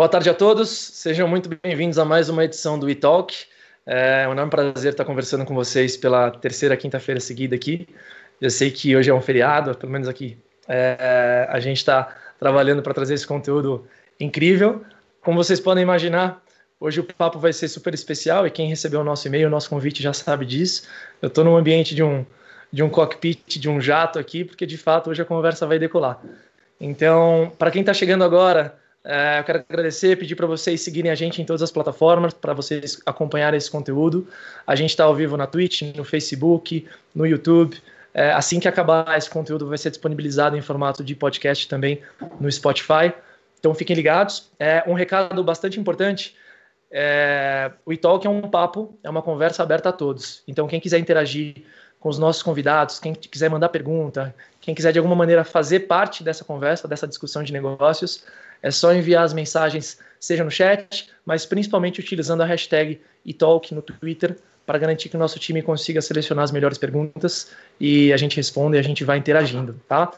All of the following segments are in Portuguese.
Boa tarde a todos, sejam muito bem-vindos a mais uma edição do eTalk. É um enorme prazer estar conversando com vocês pela terceira quinta-feira seguida aqui. Eu sei que hoje é um feriado, pelo menos aqui é, a gente está trabalhando para trazer esse conteúdo incrível. Como vocês podem imaginar, hoje o papo vai ser super especial e quem recebeu o nosso e-mail, o nosso convite já sabe disso. Eu estou no ambiente de um, de um cockpit, de um jato aqui, porque de fato hoje a conversa vai decolar. Então, para quem está chegando agora, eu quero agradecer, pedir para vocês seguirem a gente em todas as plataformas, para vocês acompanharem esse conteúdo. A gente está ao vivo na Twitch, no Facebook, no YouTube. É, assim que acabar esse conteúdo, vai ser disponibilizado em formato de podcast também no Spotify. Então fiquem ligados. É, um recado bastante importante. É, o eTalk é um papo, é uma conversa aberta a todos. Então, quem quiser interagir com os nossos convidados, quem quiser mandar pergunta, quem quiser de alguma maneira fazer parte dessa conversa, dessa discussão de negócios, é só enviar as mensagens, seja no chat, mas principalmente utilizando a hashtag eTalk no Twitter, para garantir que o nosso time consiga selecionar as melhores perguntas e a gente responde e a gente vai interagindo, tá?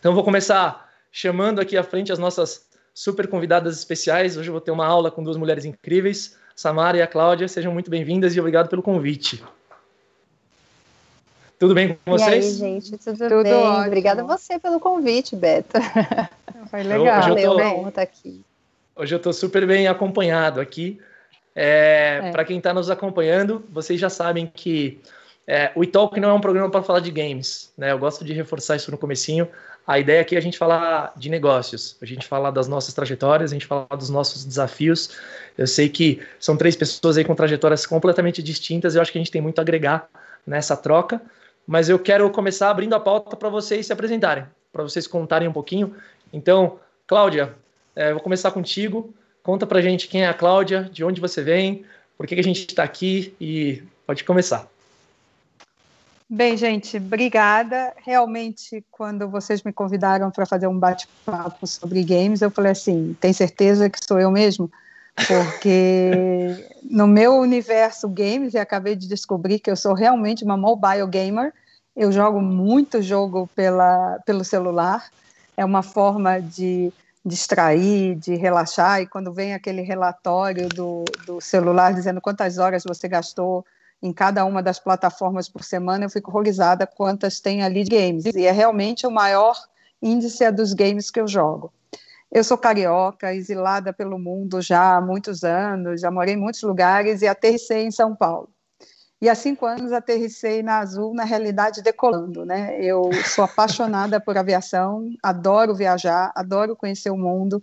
Então vou começar chamando aqui à frente as nossas super convidadas especiais. Hoje eu vou ter uma aula com duas mulheres incríveis, Samara e a Cláudia. Sejam muito bem-vindas e obrigado pelo convite. Tudo bem com vocês? E aí, gente, tudo, tudo bem? Ótimo. Obrigada a você pelo convite, Beto. Foi legal, hoje eu tô, Valeu, estar aqui. Hoje eu estou super bem acompanhado aqui. É, é. Para quem está nos acompanhando, vocês já sabem que é, o Italk não é um programa para falar de games, né? Eu gosto de reforçar isso no comecinho. A ideia aqui é a gente falar de negócios, a gente falar das nossas trajetórias, a gente falar dos nossos desafios. Eu sei que são três pessoas aí com trajetórias completamente distintas, eu acho que a gente tem muito a agregar nessa troca mas eu quero começar abrindo a pauta para vocês se apresentarem, para vocês contarem um pouquinho. Então, Cláudia, é, vou começar contigo. Conta para gente quem é a Cláudia, de onde você vem, por que, que a gente está aqui e pode começar. Bem, gente, obrigada. Realmente, quando vocês me convidaram para fazer um bate-papo sobre games, eu falei assim: tem certeza que sou eu mesmo? Porque no meu universo games, e acabei de descobrir que eu sou realmente uma mobile gamer, eu jogo muito jogo pela, pelo celular, é uma forma de distrair, de relaxar, e quando vem aquele relatório do, do celular dizendo quantas horas você gastou em cada uma das plataformas por semana, eu fico horrorizada quantas tem ali de games, e é realmente o maior índice dos games que eu jogo. Eu sou carioca, exilada pelo mundo já há muitos anos, já morei em muitos lugares e aterrissei em São Paulo. E há cinco anos aterrissei na Azul, na realidade decolando, né? Eu sou apaixonada por aviação, adoro viajar, adoro conhecer o mundo,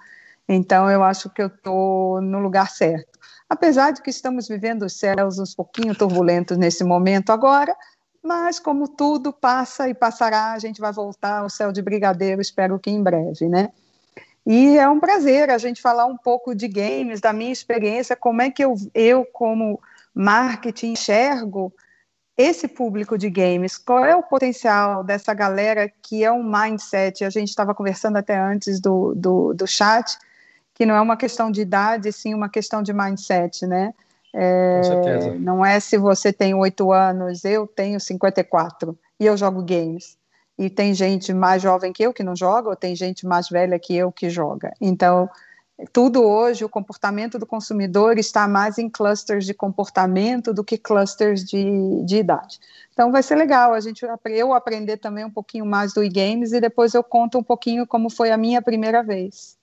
então eu acho que eu estou no lugar certo. Apesar de que estamos vivendo os céus uns pouquinho turbulentos nesse momento agora, mas como tudo passa e passará, a gente vai voltar ao céu de brigadeiro, espero que em breve, né? E é um prazer a gente falar um pouco de games, da minha experiência, como é que eu, eu como marketing, enxergo esse público de games, qual é o potencial dessa galera que é um mindset, a gente estava conversando até antes do, do, do chat, que não é uma questão de idade, sim uma questão de mindset, né? É, Com certeza. Não é se você tem oito anos, eu tenho 54 e eu jogo games e tem gente mais jovem que eu que não joga, ou tem gente mais velha que eu que joga. Então, tudo hoje, o comportamento do consumidor está mais em clusters de comportamento do que clusters de, de idade. Então, vai ser legal a gente, eu aprender também um pouquinho mais do e-games e depois eu conto um pouquinho como foi a minha primeira vez.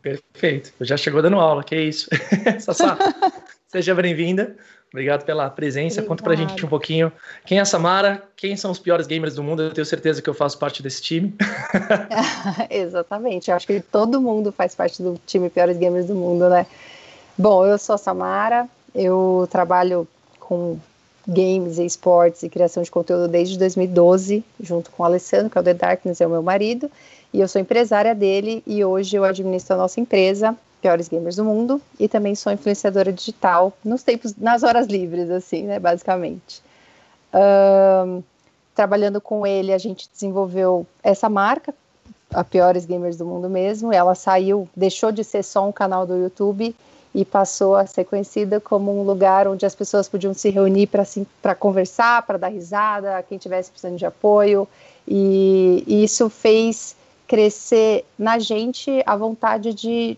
Perfeito, já chegou dando aula, que isso. Sassá, seja bem-vinda. Obrigado pela presença. Obrigada. Conta pra gente um pouquinho quem é a Samara, quem são os piores gamers do mundo. Eu tenho certeza que eu faço parte desse time. Exatamente. Eu acho que todo mundo faz parte do time Piores Gamers do Mundo, né? Bom, eu sou a Samara, eu trabalho com games e esportes e criação de conteúdo desde 2012, junto com o Alessandro, que é o The Darkness, é o meu marido, e eu sou empresária dele e hoje eu administro a nossa empresa, piores gamers do mundo e também sou influenciadora digital nos tempos, nas horas livres, assim, né, basicamente. Um, trabalhando com ele, a gente desenvolveu essa marca, a Piores Gamers do Mundo mesmo. Ela saiu, deixou de ser só um canal do YouTube e passou a ser conhecida como um lugar onde as pessoas podiam se reunir para assim, conversar, para dar risada, quem tivesse precisando de apoio. E, e isso fez crescer na gente a vontade de,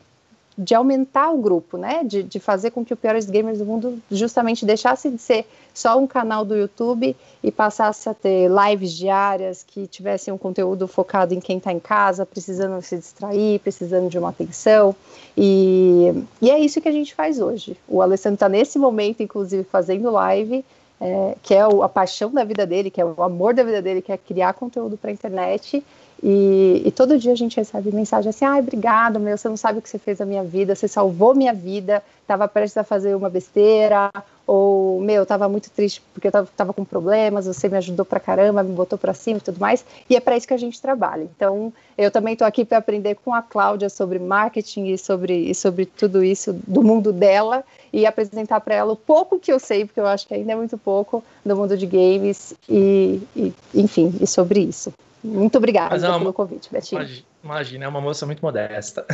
de aumentar o grupo, né? De, de fazer com que o Piores Gamers do Mundo justamente deixasse de ser só um canal do YouTube e passasse a ter lives diárias que tivessem um conteúdo focado em quem está em casa, precisando se distrair, precisando de uma atenção. E, e é isso que a gente faz hoje. O Alessandro está nesse momento, inclusive, fazendo live. É, que é o, a paixão da vida dele, que é o amor da vida dele, que é criar conteúdo para a internet. E, e, todo dia a gente recebe mensagem assim: ai, obrigado, meu, você não sabe o que você fez na minha vida, você salvou minha vida, estava prestes a fazer uma besteira, ou, meu, estava muito triste porque eu estava com problemas, você me ajudou pra caramba, me botou para cima e tudo mais, e é para isso que a gente trabalha. Então, eu também estou aqui para aprender com a Cláudia sobre marketing e sobre, e sobre tudo isso do mundo dela, e apresentar para ela o pouco que eu sei, porque eu acho que ainda é muito pouco, do mundo de games, e, e enfim, e sobre isso. Muito obrigada é uma, pelo convite, Betinho. Imagina, é uma moça muito modesta.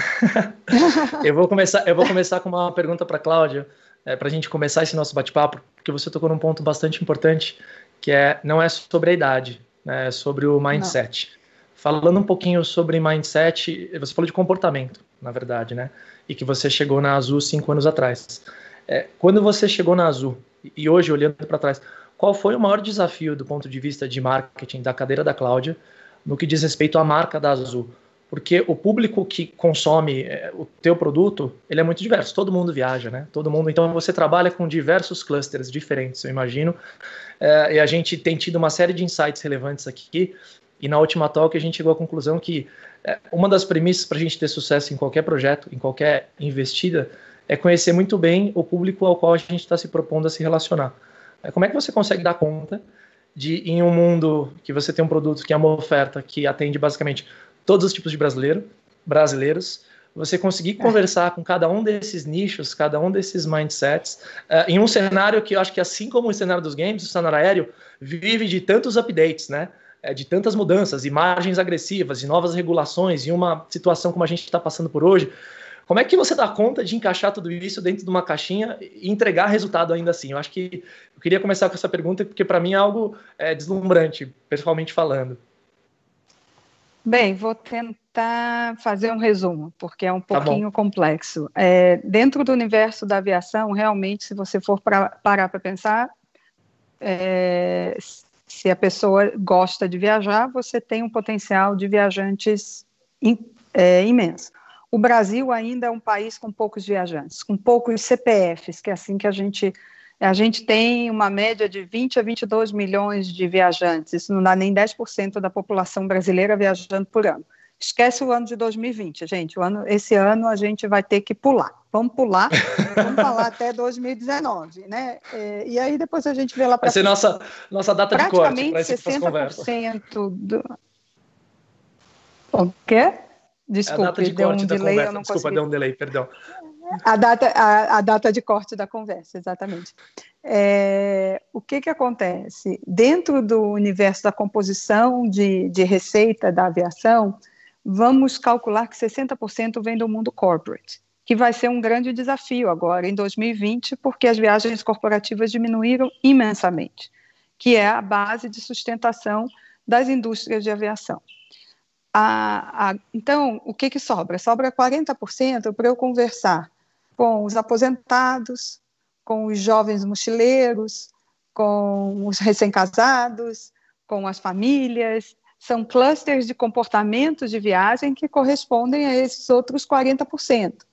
eu, vou começar, eu vou começar com uma pergunta para Cláudia, é, para a gente começar esse nosso bate-papo, porque você tocou num ponto bastante importante, que é não é sobre a idade, né, é sobre o mindset. Não. Falando um pouquinho sobre mindset, você falou de comportamento, na verdade, né? E que você chegou na Azul cinco anos atrás. É, quando você chegou na Azul, e hoje olhando para trás, qual foi o maior desafio do ponto de vista de marketing da cadeira da Cláudia no que diz respeito à marca da Azul. Porque o público que consome é, o teu produto, ele é muito diverso. Todo mundo viaja, né? Todo mundo. Então você trabalha com diversos clusters diferentes, eu imagino. É, e a gente tem tido uma série de insights relevantes aqui. E na última talk a gente chegou à conclusão que é, uma das premissas para a gente ter sucesso em qualquer projeto, em qualquer investida, é conhecer muito bem o público ao qual a gente está se propondo a se relacionar. É, como é que você consegue dar conta de em um mundo que você tem um produto que é uma oferta que atende basicamente todos os tipos de brasileiro, brasileiros, você conseguir é. conversar com cada um desses nichos, cada um desses mindsets, uh, em um cenário que eu acho que, assim como o cenário dos games, o cenário aéreo vive de tantos updates, né? De tantas mudanças, imagens agressivas, de novas regulações, e uma situação como a gente está passando por hoje. Como é que você dá conta de encaixar tudo isso dentro de uma caixinha e entregar resultado ainda assim? Eu acho que eu queria começar com essa pergunta, porque para mim é algo é, deslumbrante, pessoalmente falando. Bem, vou tentar fazer um resumo, porque é um tá pouquinho tá complexo. É, dentro do universo da aviação, realmente, se você for pra, parar para pensar, é, se a pessoa gosta de viajar, você tem um potencial de viajantes in, é, imenso. O Brasil ainda é um país com poucos viajantes, com poucos CPFs, que é assim que a gente a gente tem uma média de 20 a 22 milhões de viajantes, isso não dá nem 10% da população brasileira viajando por ano. Esquece o ano de 2020, gente. O ano, esse ano a gente vai ter que pular. Vamos pular, vamos falar até 2019, né? É, e aí depois a gente vê lá para. Vai ser nossa, nossa data de corte conversa. 60% do. O quê? Desculpa, de deu um delay, conversa. não Desculpa, consegui. deu um delay, perdão. A data, a, a data de corte da conversa, exatamente. É, o que, que acontece? Dentro do universo da composição de, de receita da aviação, vamos calcular que 60% vem do mundo corporate, que vai ser um grande desafio agora, em 2020, porque as viagens corporativas diminuíram imensamente, que é a base de sustentação das indústrias de aviação. A, a, então, o que, que sobra? Sobra 40% para eu conversar com os aposentados, com os jovens mochileiros, com os recém-casados, com as famílias. São clusters de comportamentos de viagem que correspondem a esses outros 40%. Perfeito.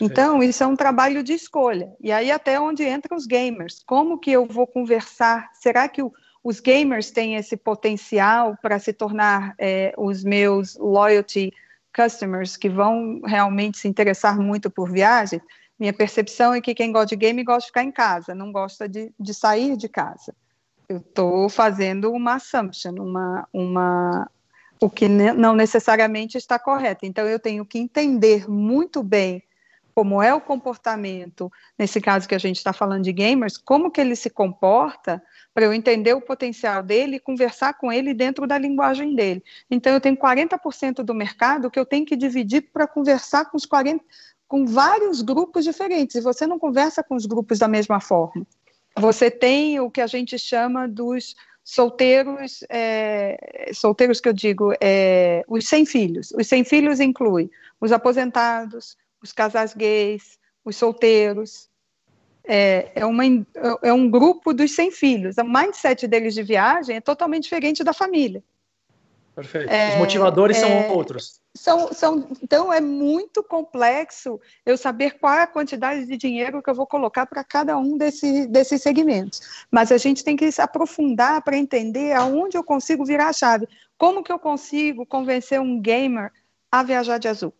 Então, isso é um trabalho de escolha. E aí até onde entram os gamers. Como que eu vou conversar? Será que o, os gamers têm esse potencial para se tornar é, os meus loyalty customers que vão realmente se interessar muito por viagem? Minha percepção é que quem gosta de game gosta de ficar em casa, não gosta de, de sair de casa. Eu estou fazendo uma assumption, uma, uma, o que não necessariamente está correto. Então, eu tenho que entender muito bem como é o comportamento, nesse caso que a gente está falando de gamers, como que ele se comporta para eu entender o potencial dele e conversar com ele dentro da linguagem dele. Então, eu tenho 40% do mercado que eu tenho que dividir para conversar com os 40%, com vários grupos diferentes, e você não conversa com os grupos da mesma forma. Você tem o que a gente chama dos, solteiros, é, solteiros que eu digo, é, os sem filhos. Os sem filhos inclui os aposentados, os casais gays, os solteiros. É, é, uma, é um grupo dos sem filhos. O mindset deles de viagem é totalmente diferente da família. Perfeito. Os motivadores são é, outros. São, são, então, é muito complexo eu saber qual é a quantidade de dinheiro que eu vou colocar para cada um desse, desses segmentos. Mas a gente tem que se aprofundar para entender aonde eu consigo virar a chave. Como que eu consigo convencer um gamer a viajar de azul?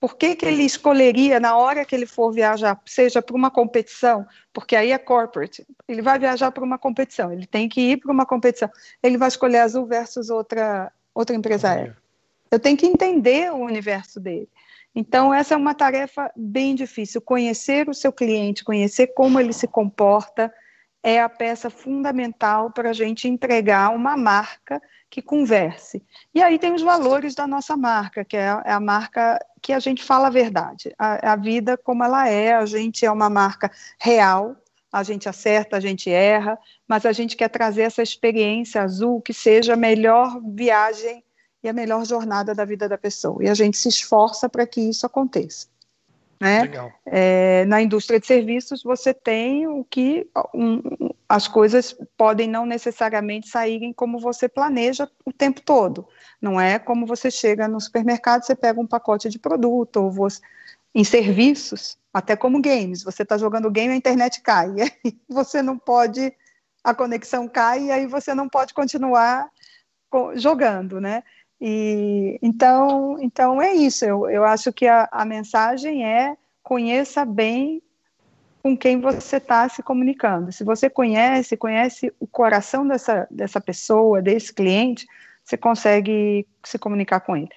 Por que, que ele escolheria, na hora que ele for viajar, seja para uma competição, porque aí é corporate, ele vai viajar para uma competição, ele tem que ir para uma competição, ele vai escolher azul versus outra, outra empresa aérea. Eu tenho que entender o universo dele. Então, essa é uma tarefa bem difícil. Conhecer o seu cliente, conhecer como ele se comporta, é a peça fundamental para a gente entregar uma marca que converse. E aí tem os valores da nossa marca, que é a, é a marca que a gente fala a verdade, a, a, vida como ela é, a gente é uma marca real, a gente acerta, a gente erra, mas a gente quer trazer essa experiência azul que seja a melhor viagem e a melhor jornada da vida da pessoa. E a gente se esforça para que isso aconteça. Né? É, na indústria de serviços, você tem o que um, as coisas podem não necessariamente saírem como você planeja o tempo todo. Não é como você chega no supermercado, você pega um pacote de produto, ou você, em serviços, até como games, você está jogando game, a internet cai, e aí você não pode, a conexão cai, e aí você não pode continuar jogando, né? E, então, então é isso. Eu, eu acho que a, a mensagem é conheça bem com quem você está se comunicando. Se você conhece, conhece o coração dessa, dessa pessoa, desse cliente, você consegue se comunicar com ele.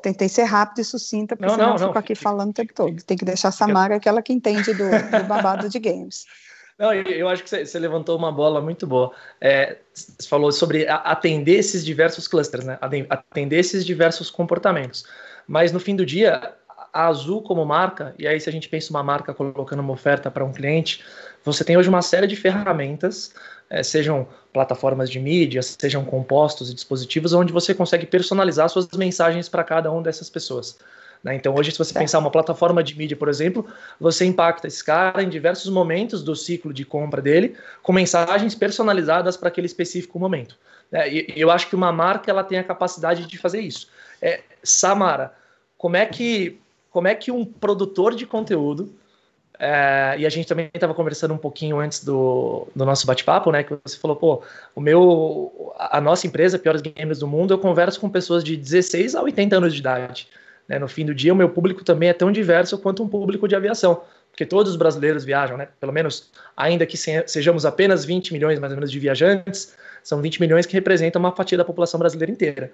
Tentei ser rápido e sucinta, porque não, senão não, eu fico aqui falando o tempo todo. Tem que deixar a Samara, aquela que entende do, do babado de games. Não, eu acho que você levantou uma bola muito boa. É, você falou sobre atender esses diversos clusters, né? Atender esses diversos comportamentos. Mas no fim do dia, a Azul como marca, e aí se a gente pensa uma marca colocando uma oferta para um cliente, você tem hoje uma série de ferramentas, é, sejam plataformas de mídia, sejam compostos e dispositivos, onde você consegue personalizar suas mensagens para cada uma dessas pessoas. Né? Então, hoje, se você pensar uma plataforma de mídia, por exemplo, você impacta esse cara em diversos momentos do ciclo de compra dele, com mensagens personalizadas para aquele específico momento. Né? E, eu acho que uma marca ela tem a capacidade de fazer isso. É, Samara, como é que como é que um produtor de conteúdo é, e a gente também estava conversando um pouquinho antes do, do nosso bate-papo, né? Que você falou, pô, o meu, a nossa empresa, Piores Gamers do Mundo, eu converso com pessoas de 16 a 80 anos de idade. Né? No fim do dia, o meu público também é tão diverso quanto um público de aviação, porque todos os brasileiros viajam, né? Pelo menos, ainda que sejamos apenas 20 milhões mais ou menos de viajantes, são 20 milhões que representam uma fatia da população brasileira inteira.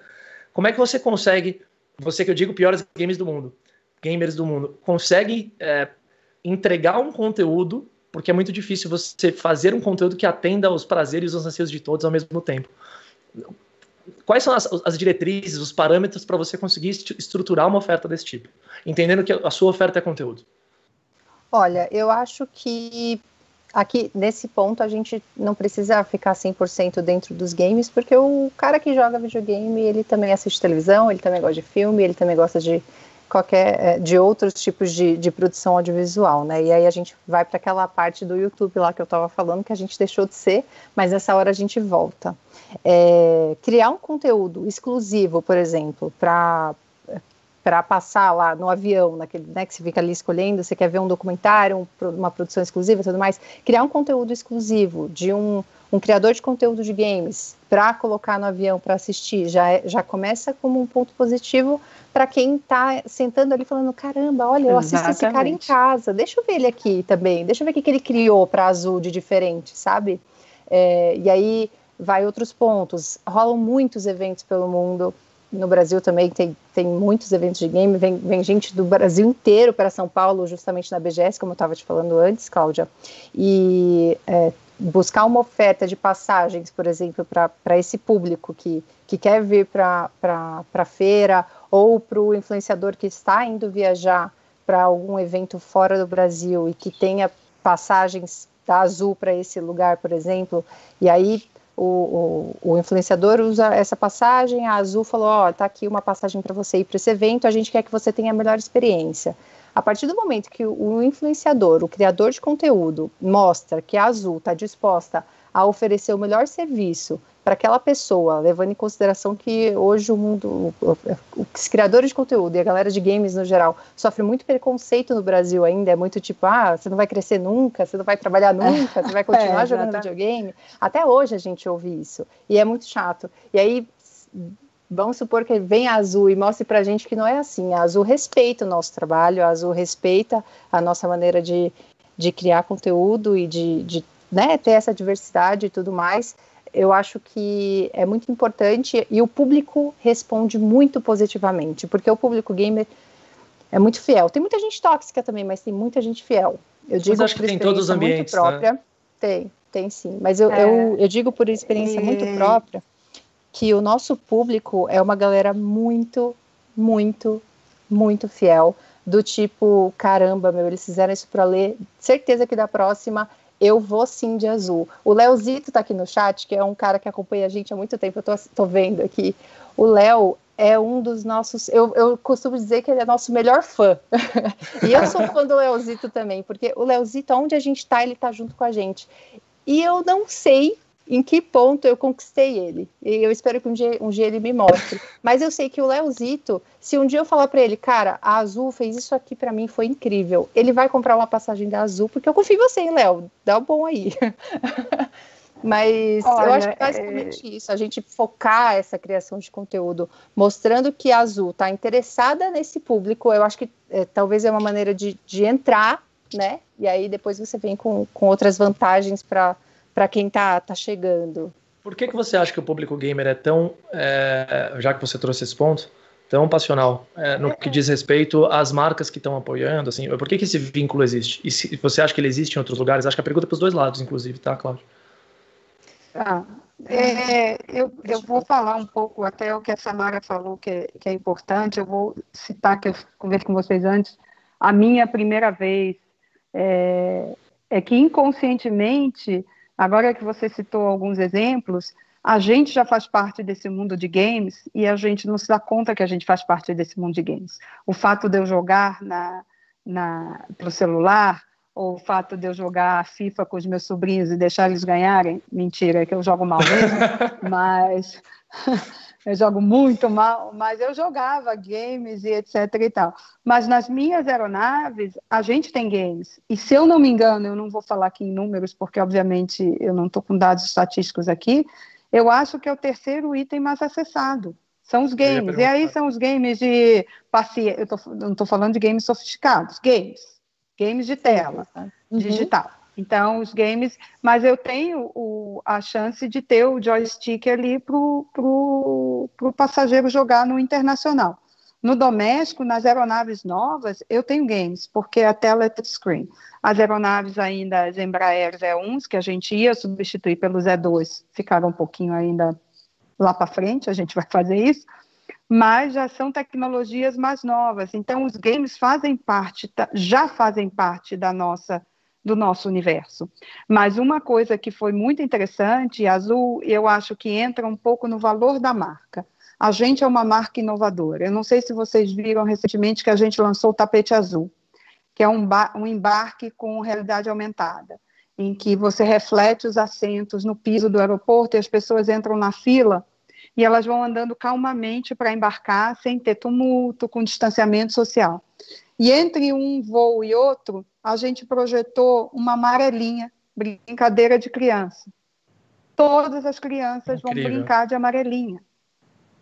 Como é que você consegue, você que eu digo piores games do mundo, gamers do mundo, consegue é, entregar um conteúdo, porque é muito difícil você fazer um conteúdo que atenda aos prazeres e os anseios de todos ao mesmo tempo quais são as, as diretrizes, os parâmetros para você conseguir estruturar uma oferta desse tipo? Entendendo que a sua oferta é conteúdo. Olha, eu acho que aqui nesse ponto a gente não precisa ficar 100% dentro dos games, porque o cara que joga videogame, ele também assiste televisão, ele também gosta de filme, ele também gosta de qualquer é, de outros tipos de, de produção audiovisual, né? E aí a gente vai para aquela parte do YouTube lá que eu estava falando que a gente deixou de ser, mas nessa hora a gente volta. É, criar um conteúdo exclusivo, por exemplo, para para passar lá no avião, naquele, né, que você fica ali escolhendo, você quer ver um documentário, um, uma produção exclusiva e tudo mais, criar um conteúdo exclusivo de um, um criador de conteúdo de games para colocar no avião para assistir, já, é, já começa como um ponto positivo para quem está sentando ali falando, caramba, olha, eu assisto esse cara em casa, deixa eu ver ele aqui também, deixa eu ver o que, que ele criou para Azul de diferente, sabe? É, e aí vai outros pontos, rolam muitos eventos pelo mundo, no Brasil também tem, tem muitos eventos de game, vem, vem gente do Brasil inteiro para São Paulo, justamente na BGS, como eu estava te falando antes, Cláudia, e é, buscar uma oferta de passagens, por exemplo, para esse público que, que quer vir para a feira, ou para o influenciador que está indo viajar para algum evento fora do Brasil e que tenha passagens da Azul para esse lugar, por exemplo, e aí o, o, o, influenciador usa essa passagem, a Azul falou, ó, oh, tá aqui uma passagem para você ir para esse evento, a gente quer que você tenha a melhor experiência. A partir do momento que o influenciador, o criador de conteúdo, mostra que a Azul está disposta a oferecer o melhor serviço para aquela pessoa, levando em consideração que hoje o mundo, os criadores de conteúdo e a galera de games no geral sofre muito preconceito no Brasil ainda, é muito tipo, ah, você não vai crescer nunca, você não vai trabalhar nunca, você vai continuar é, jogando videogame. Até hoje a gente ouve isso, e é muito chato. E aí, vamos supor que vem a Azul e mostre pra gente que não é assim, a Azul respeita o nosso trabalho, a Azul respeita a nossa maneira de, de criar conteúdo e de, de né, ter essa diversidade e tudo mais, eu acho que é muito importante e o público responde muito positivamente, porque o público gamer é muito fiel. Tem muita gente tóxica também, mas tem muita gente fiel. Eu digo acho que tem todos os ambientes, muito própria. Né? Tem, tem sim. Mas eu, é. eu, eu, digo por experiência muito própria que o nosso público é uma galera muito, muito, muito fiel. Do tipo, caramba, meu, eles fizeram isso para ler. Certeza que da próxima eu vou sim de azul. O Leozito tá aqui no chat, que é um cara que acompanha a gente há muito tempo, eu tô, tô vendo aqui. O Léo é um dos nossos. Eu, eu costumo dizer que ele é nosso melhor fã. e eu sou fã do Leozito também, porque o Leozito, onde a gente tá, ele tá junto com a gente. E eu não sei em que ponto eu conquistei ele. E eu espero que um dia, um dia ele me mostre. Mas eu sei que o Leozito, se um dia eu falar para ele, cara, a Azul fez isso aqui para mim, foi incrível. Ele vai comprar uma passagem da Azul, porque eu confio em você, hein, Léo? Dá o um bom aí. Mas Olha, eu acho que basicamente é... isso, a gente focar essa criação de conteúdo, mostrando que a Azul está interessada nesse público, eu acho que é, talvez é uma maneira de, de entrar, né? E aí depois você vem com, com outras vantagens para para quem está tá chegando. Por que, que você acha que o público gamer é tão, é, já que você trouxe esse ponto, tão passional é, no que diz respeito às marcas que estão apoiando? Assim, por que, que esse vínculo existe? E se você acha que ele existe em outros lugares? Acho que a pergunta é para os dois lados, inclusive, tá, Cláudio? Ah, é, eu, eu vou falar um pouco até o que a Samara falou que é, que é importante. Eu vou citar que eu conversei com vocês antes. A minha primeira vez é, é que inconscientemente Agora que você citou alguns exemplos, a gente já faz parte desse mundo de games e a gente não se dá conta que a gente faz parte desse mundo de games. O fato de eu jogar na, na, pelo celular, ou o fato de eu jogar FIFA com os meus sobrinhos e deixar eles ganharem, mentira, é que eu jogo mal mesmo, mas eu jogo muito mal, mas eu jogava games e etc e tal. Mas nas minhas aeronaves, a gente tem games. E se eu não me engano, eu não vou falar aqui em números, porque obviamente eu não estou com dados estatísticos aqui, eu acho que é o terceiro item mais acessado. São os games. E aí são os games de paciência. Eu tô, não estou falando de games sofisticados, games. Games de tela, uhum. digital. Então, os games, mas eu tenho o, a chance de ter o joystick ali para o passageiro jogar no internacional. No doméstico, nas aeronaves novas, eu tenho games, porque a tela é touchscreen. As aeronaves ainda, as Embraer Z1s, que a gente ia substituir pelos Z2, ficaram um pouquinho ainda lá para frente, a gente vai fazer isso, mas já são tecnologias mais novas. Então, os games fazem parte, já fazem parte da nossa do nosso universo. Mas uma coisa que foi muito interessante, Azul, eu acho que entra um pouco no valor da marca. A gente é uma marca inovadora. Eu não sei se vocês viram recentemente que a gente lançou o Tapete Azul, que é um, um embarque com realidade aumentada, em que você reflete os assentos no piso do aeroporto e as pessoas entram na fila e elas vão andando calmamente para embarcar, sem ter tumulto, com distanciamento social. E entre um voo e outro, a gente projetou uma amarelinha, brincadeira de criança. Todas as crianças Incrível. vão brincar de amarelinha.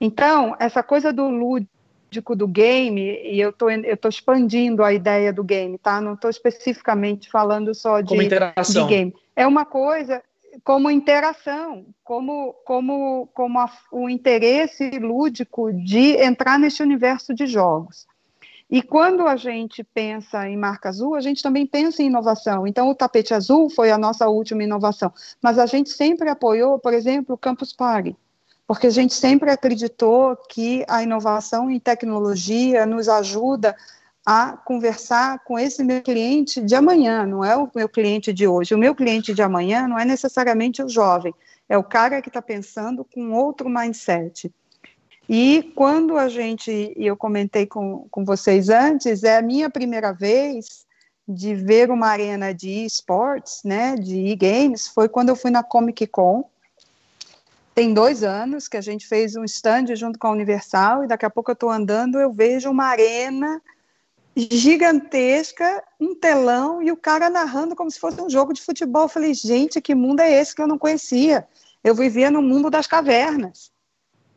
Então, essa coisa do lúdico do game, e eu tô, estou expandindo a ideia do game, tá? Não estou especificamente falando só de, de game. É uma coisa como interação, como, como, como a, o interesse lúdico de entrar nesse universo de jogos. E quando a gente pensa em marca azul, a gente também pensa em inovação. Então, o tapete azul foi a nossa última inovação. Mas a gente sempre apoiou, por exemplo, o Campus Party, porque a gente sempre acreditou que a inovação em tecnologia nos ajuda a conversar com esse meu cliente de amanhã, não é o meu cliente de hoje. O meu cliente de amanhã não é necessariamente o jovem, É o cara que está pensando com outro mindset. E quando a gente, e eu comentei com, com vocês antes, é a minha primeira vez de ver uma arena de esportes, né, de e-games, foi quando eu fui na Comic Con. Tem dois anos que a gente fez um stand junto com a Universal, e daqui a pouco eu estou andando, eu vejo uma arena gigantesca, um telão, e o cara narrando como se fosse um jogo de futebol. Eu falei, gente, que mundo é esse que eu não conhecia? Eu vivia no mundo das cavernas.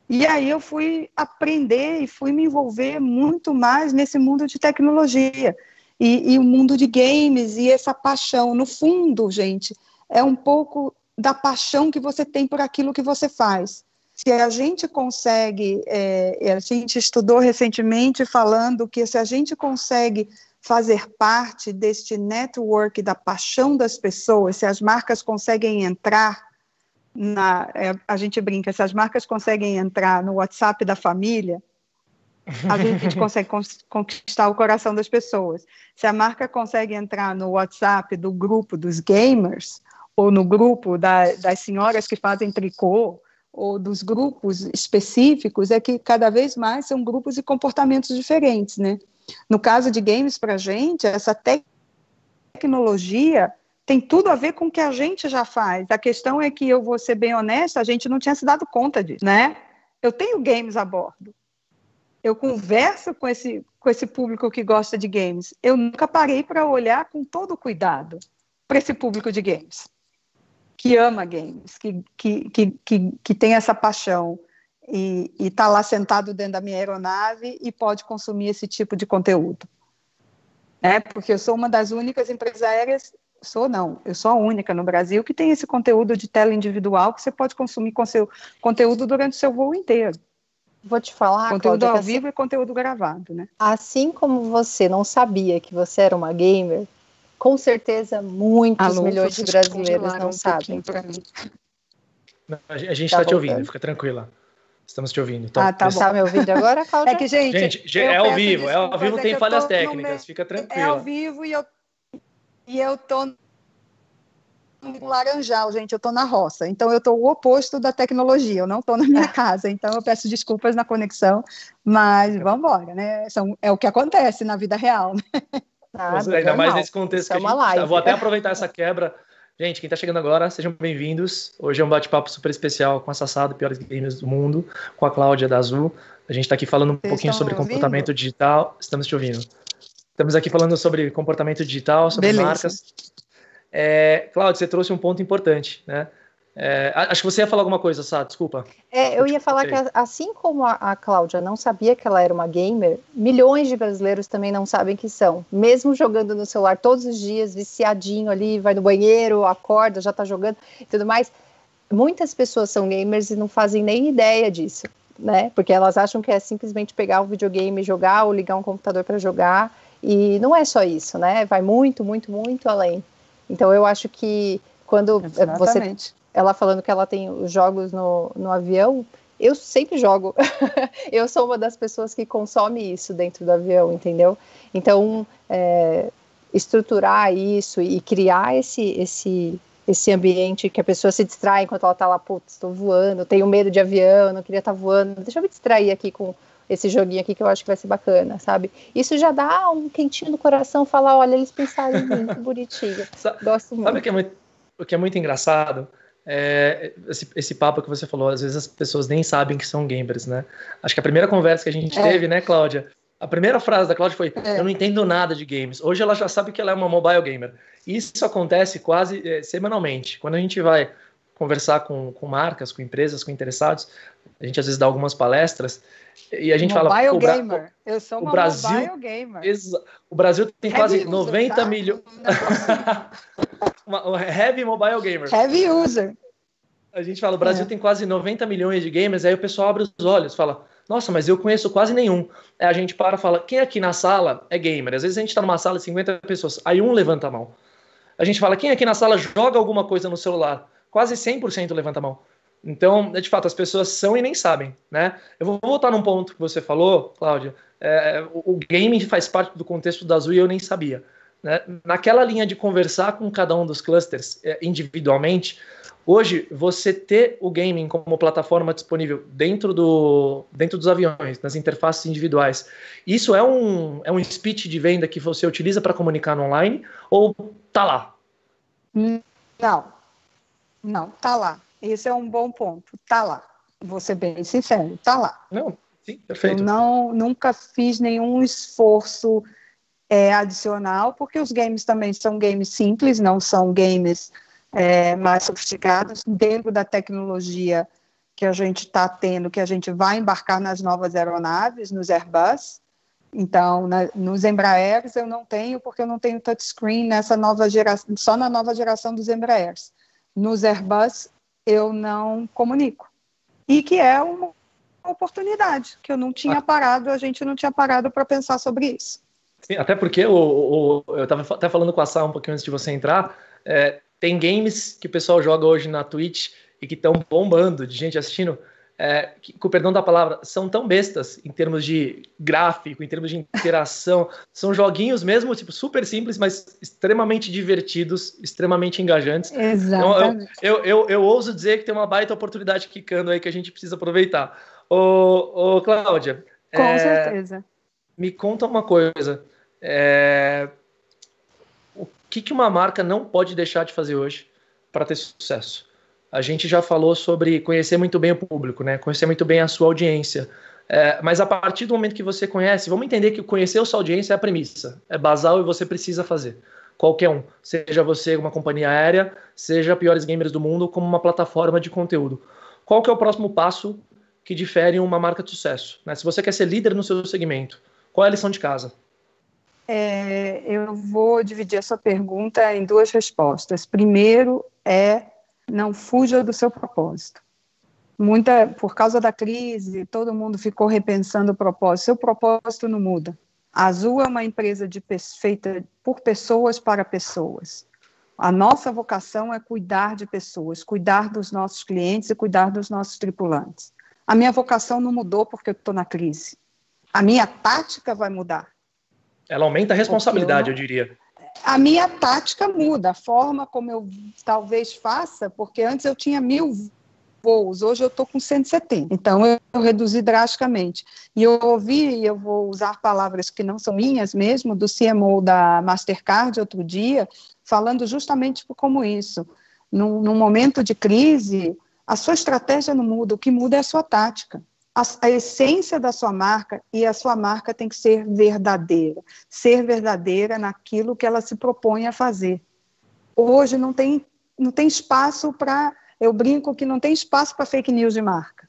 E aí eu fui aprender e fui me envolver muito mais nesse mundo de tecnologia e, e o mundo de games e essa paixão. No fundo, gente, é um pouco da paixão que você tem por aquilo que você faz. Se a gente consegue, é, a gente estudou recentemente falando que se a gente consegue fazer parte deste network da paixão das pessoas, se as marcas conseguem entrar na, é, a gente brinca, se as marcas conseguem entrar no WhatsApp da família, a gente consegue conquistar o coração das pessoas. Se a marca consegue entrar no WhatsApp do grupo dos gamers, ou no grupo da, das senhoras que fazem tricô, ou dos grupos específicos, é que cada vez mais são grupos e comportamentos diferentes, né? No caso de games, para a gente, essa tecnologia tem tudo a ver com o que a gente já faz. A questão é que eu vou ser bem honesta, a gente não tinha se dado conta disso, né? Eu tenho games a bordo. Eu converso com esse, com esse público que gosta de games. Eu nunca parei para olhar com todo cuidado para esse público de games, que ama games, que, que, que, que, que tem essa paixão e está lá sentado dentro da minha aeronave e pode consumir esse tipo de conteúdo. É, porque eu sou uma das únicas empresas aéreas Sou não, eu sou a única no Brasil que tem esse conteúdo de tela individual que você pode consumir com seu conteúdo durante o seu voo inteiro. Vou te falar, conteúdo Cláudia, ao assim, vivo e conteúdo gravado, né? Assim como você não sabia que você era uma gamer, com certeza muitos Alô, milhões de brasileiros não um sabem. a gente está tá te ouvindo, fica tranquila. Estamos te ouvindo. Ah, tá bom. Tá me ouvindo agora, Cláudia? É que, gente, gente é ao vivo, é ao vivo, tem falhas técnicas, fica tranquila. É ao vivo e eu e eu tô no Laranjal, gente, eu tô na roça. Então eu tô o oposto da tecnologia, eu não tô na minha casa. Então eu peço desculpas na conexão, mas vamos embora, né? São, é o que acontece na vida real. Né? Ah, ainda mais nesse contexto é que a gente tá. Vou até aproveitar essa quebra. Gente, quem está chegando agora, sejam bem-vindos. Hoje é um bate-papo super especial com a Sassá do Piores Games do Mundo, com a Cláudia da Azul. A gente está aqui falando um Vocês pouquinho sobre comportamento digital. Estamos te ouvindo. Estamos aqui falando sobre comportamento digital, sobre Beleza. marcas. É, Cláudio, você trouxe um ponto importante, né? É, acho que você ia falar alguma coisa, Sá, desculpa. É, eu ia falar que assim como a, a Cláudia não sabia que ela era uma gamer, milhões de brasileiros também não sabem que são. Mesmo jogando no celular todos os dias, viciadinho ali, vai no banheiro, acorda, já tá jogando e tudo mais. Muitas pessoas são gamers e não fazem nem ideia disso, né? Porque elas acham que é simplesmente pegar um videogame e jogar ou ligar um computador para jogar e não é só isso, né? Vai muito, muito, muito além. Então eu acho que quando Exatamente. você ela falando que ela tem os jogos no, no avião, eu sempre jogo. eu sou uma das pessoas que consome isso dentro do avião, entendeu? Então, é, estruturar isso e criar esse, esse, esse ambiente que a pessoa se distrai enquanto ela está lá, putz, estou voando, tenho medo de avião, não queria estar tá voando, deixa eu me distrair aqui com esse joguinho aqui que eu acho que vai ser bacana, sabe? Isso já dá um quentinho no coração, falar, olha, eles pensaram em mim, que bonitinho. Gosto muito. Sabe o que é muito, o que é muito engraçado? É esse, esse, papo que você falou, às vezes as pessoas nem sabem que são gamers, né? Acho que a primeira conversa que a gente é. teve, né, Cláudia? A primeira frase da Cláudia foi: é. Eu não entendo nada de games. Hoje ela já sabe que ela é uma mobile gamer. Isso acontece quase é, semanalmente. Quando a gente vai conversar com, com marcas, com empresas, com interessados, a gente às vezes dá algumas palestras e a gente mobile fala. Mobile gamer. Eu sou uma o Brasil, mobile gamer. O Brasil tem heavy quase user, 90 tá? milhões. heavy mobile gamer. Heavy user. A gente fala, o Brasil é. tem quase 90 milhões de gamers, aí o pessoal abre os olhos, fala, nossa, mas eu conheço quase nenhum. Aí a gente para e fala, quem aqui na sala é gamer? Às vezes a gente está numa sala de 50 pessoas, aí um levanta a mão. A gente fala, quem aqui na sala joga alguma coisa no celular? Quase 100% levanta a mão. Então, de fato, as pessoas são e nem sabem, né? Eu vou voltar num ponto que você falou, Cláudia. É, o, game faz parte do contexto da Azul e eu nem sabia. Né? Naquela linha de conversar com cada um dos clusters é, individualmente, hoje você ter o gaming como plataforma disponível dentro, do, dentro dos aviões, nas interfaces individuais, isso é um, é um speech de venda que você utiliza para comunicar no online ou tá lá? Não, não, tá lá. Esse é um bom ponto, tá lá. Vou ser bem sincero, tá lá. Não, sim, perfeito. Eu não, nunca fiz nenhum esforço é, adicional, porque os games também são games simples, não são games é, mais sofisticados, dentro da tecnologia que a gente está tendo, que a gente vai embarcar nas novas aeronaves, nos Airbus. Então, na, nos Embraers eu não tenho, porque eu não tenho touchscreen nessa nova geração, só na nova geração dos Embraers. Nos Airbus eu não comunico. E que é uma oportunidade, que eu não tinha ah. parado, a gente não tinha parado para pensar sobre isso. Sim, até porque o, o eu estava até falando com a Sá um pouquinho antes de você entrar. É, tem games que o pessoal joga hoje na Twitch e que estão bombando de gente assistindo. É, que, com o perdão da palavra, são tão bestas em termos de gráfico, em termos de interação. são joguinhos mesmo, tipo, super simples, mas extremamente divertidos, extremamente engajantes. Exatamente. Então, eu, eu, eu, eu, ouso dizer que tem uma baita oportunidade quicando aí que a gente precisa aproveitar. Ô, ô Cláudia. Com é, certeza. Me conta uma coisa. É... O que, que uma marca não pode deixar de fazer hoje para ter sucesso? A gente já falou sobre conhecer muito bem o público, né? Conhecer muito bem a sua audiência. É, mas a partir do momento que você conhece, vamos entender que conhecer a sua audiência é a premissa, é basal e você precisa fazer. Qualquer um, seja você uma companhia aérea, seja piores gamers do mundo, como uma plataforma de conteúdo. Qual que é o próximo passo que difere uma marca de sucesso? Né? Se você quer ser líder no seu segmento, qual é a lição de casa? É, eu vou dividir a sua pergunta em duas respostas. Primeiro é não fuja do seu propósito. Muita, por causa da crise, todo mundo ficou repensando o propósito. Seu propósito não muda. A Azul é uma empresa de, feita por pessoas para pessoas. A nossa vocação é cuidar de pessoas, cuidar dos nossos clientes e cuidar dos nossos tripulantes. A minha vocação não mudou porque eu estou na crise a minha tática vai mudar. Ela aumenta a responsabilidade, eu, eu, diria. A minha tática muda, a forma como eu talvez faça, porque antes eu tinha mil voos, hoje eu estou com 170. Então eu, eu reduzi drasticamente. E eu ouvi, e eu vou usar palavras que não são minhas mesmo, do CMO da Mastercard outro dia, falando justamente como isso. Num, num momento de crise, a sua estratégia não muda, o que muda é a sua tática a, a, essência da sua marca e a sua marca tem que ser verdadeira, ser verdadeira naquilo que ela se propõe a fazer. Hoje não tem, não tem espaço para, eu brinco que não tem espaço para fake news de marca.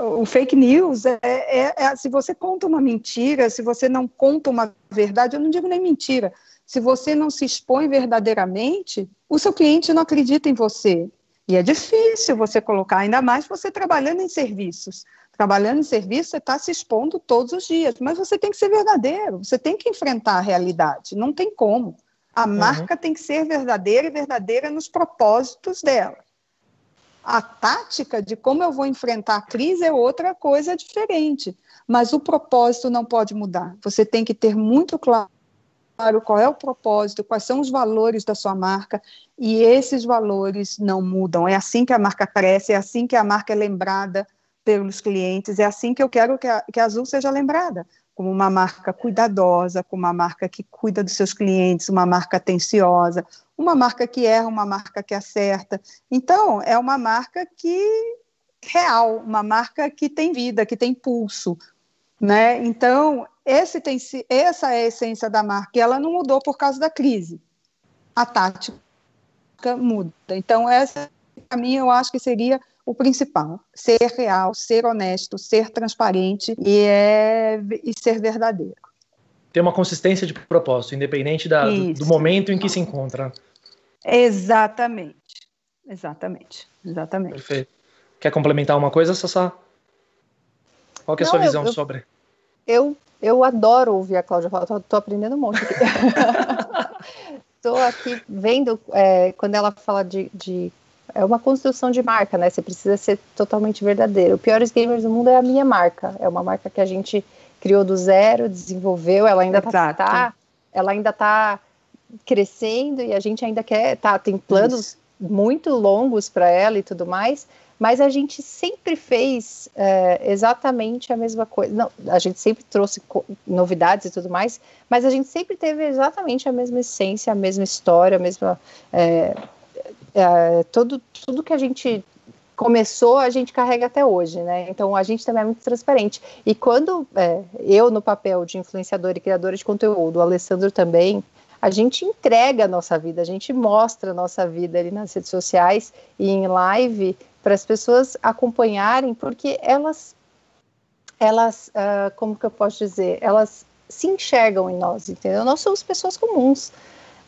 O fake news é, é, é, se você conta uma mentira, se você não conta uma verdade, eu não digo nem mentira, se você não se expõe verdadeiramente, o seu cliente não acredita em você. E é difícil você colocar, ainda mais você trabalhando em serviços. Trabalhando em serviço, você está se expondo todos os dias, mas você tem que ser verdadeiro, você tem que enfrentar a realidade, não tem como. A uhum. marca tem que ser verdadeira e verdadeira nos propósitos dela. A tática de como eu vou enfrentar a crise é outra coisa diferente, mas o propósito não pode mudar. Você tem que ter muito claro claro qual é o propósito, quais são os valores da sua marca, e esses valores não mudam. É assim que a marca cresce, é assim que a marca é lembrada pelos clientes, é assim que eu quero que a, que a Azul seja lembrada, como uma marca cuidadosa, como uma marca que cuida dos seus clientes, uma marca atenciosa, uma marca que erra, uma marca que acerta. Então, é uma marca que real, uma marca que tem vida, que tem pulso, né? Então, esse tem, essa é a essência da marca, e ela não mudou por causa da crise. A tática muda. Então, essa, para mim, eu acho que seria o principal: ser real, ser honesto, ser transparente e, é, e ser verdadeiro. Ter uma consistência de propósito, independente da, do, do, momento em que se encontra. Exatamente. Exatamente. Exatamente. Perfeito. Quer complementar uma coisa, Sassá? Qual é a sua visão eu, sobre? Eu, eu adoro ouvir a Cláudia falar, tô, tô aprendendo um monte aqui. Estou aqui vendo é, quando ela fala de, de, É uma construção de marca, né? Você precisa ser totalmente verdadeiro. O Piores Gamers do Mundo é a minha marca. É uma marca que a gente criou do zero, desenvolveu, ela ainda está. Ela ainda está crescendo e a gente ainda quer, tá, tem planos Isso. muito longos para ela e tudo mais, mas a gente sempre fez é, exatamente a mesma coisa. Não, a gente sempre trouxe novidades e tudo mais, mas a gente sempre teve exatamente a mesma essência, a mesma história, a mesma. É, é, todo, tudo que a gente começou, a gente carrega até hoje, né? Então a gente também é muito transparente. E quando eu, no papel de influenciadora e criadora de conteúdo, o Alessandro também, a gente entrega a nossa vida, a gente mostra a nossa vida ali nas redes sociais e em live para as pessoas acompanharem, porque elas, elas, uh, como que eu posso dizer, elas se enxergam em nós, entendeu? Nós somos pessoas comuns,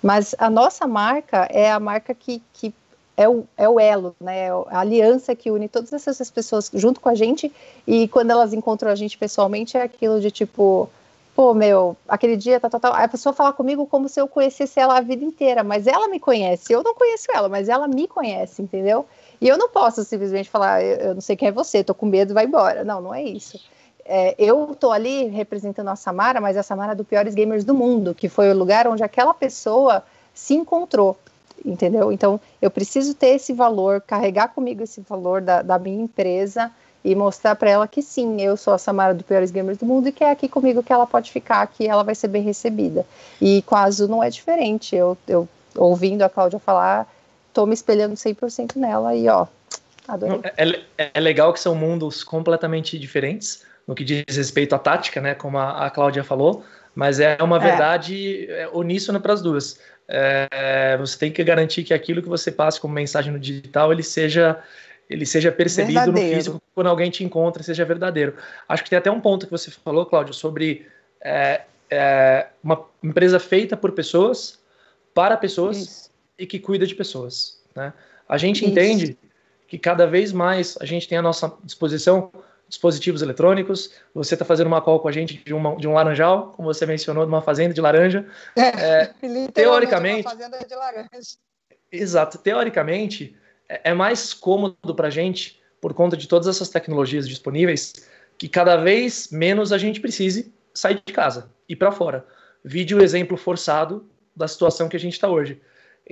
mas a nossa marca é a marca que, que é, o, é o elo, né? É a aliança que une todas essas pessoas junto com a gente e quando elas encontram a gente pessoalmente é aquilo de tipo pô, meu, aquele dia, tal, tal, tal. A pessoa fala comigo como se eu conhecesse ela a vida inteira, mas ela me conhece. Eu não conheço ela, mas ela me conhece, entendeu? E eu não posso simplesmente falar, eu, não sei quem é você, tô com medo, vai embora. Não, não é isso. É, eu tô ali representando a Samara, mas a Samara é do Piores Gamers do Mundo, que foi o lugar onde aquela pessoa se encontrou, entendeu? Então, eu preciso ter esse valor, carregar comigo esse valor da, da minha empresa, e mostrar para ela que sim, eu sou a Samara do Piores Gamers do Mundo e que é aqui comigo que ela pode ficar, que ela vai ser bem recebida. E com a Azul não é diferente. Eu, eu ouvindo a Cláudia falar, tô me espelhando 100% nela e ó, adorei. É, é, é, legal que são mundos completamente diferentes no que diz respeito à tática, né, como a, a Cláudia falou, mas é uma é. verdade é. uníssona para as duas. É, você tem que garantir que aquilo que você passa como mensagem no digital ele seja ele seja percebido verdadeiro. no físico quando alguém te encontra, seja verdadeiro. Acho que tem até um ponto que você falou, Cláudio, sobre é, é, uma empresa feita por pessoas, para pessoas Isso. E que cuida de pessoas. Né? A gente Isso. entende que cada vez mais a gente tem à nossa disposição dispositivos eletrônicos. Você está fazendo uma call com a gente de, uma, de um laranjal, como você mencionou, de uma fazenda de laranja. É, é teoricamente. Uma fazenda de laranja. Exato. Teoricamente, é, é mais cômodo para a gente, por conta de todas essas tecnologias disponíveis, que cada vez menos a gente precise sair de casa, ir para fora. Vide o exemplo forçado da situação que a gente está hoje.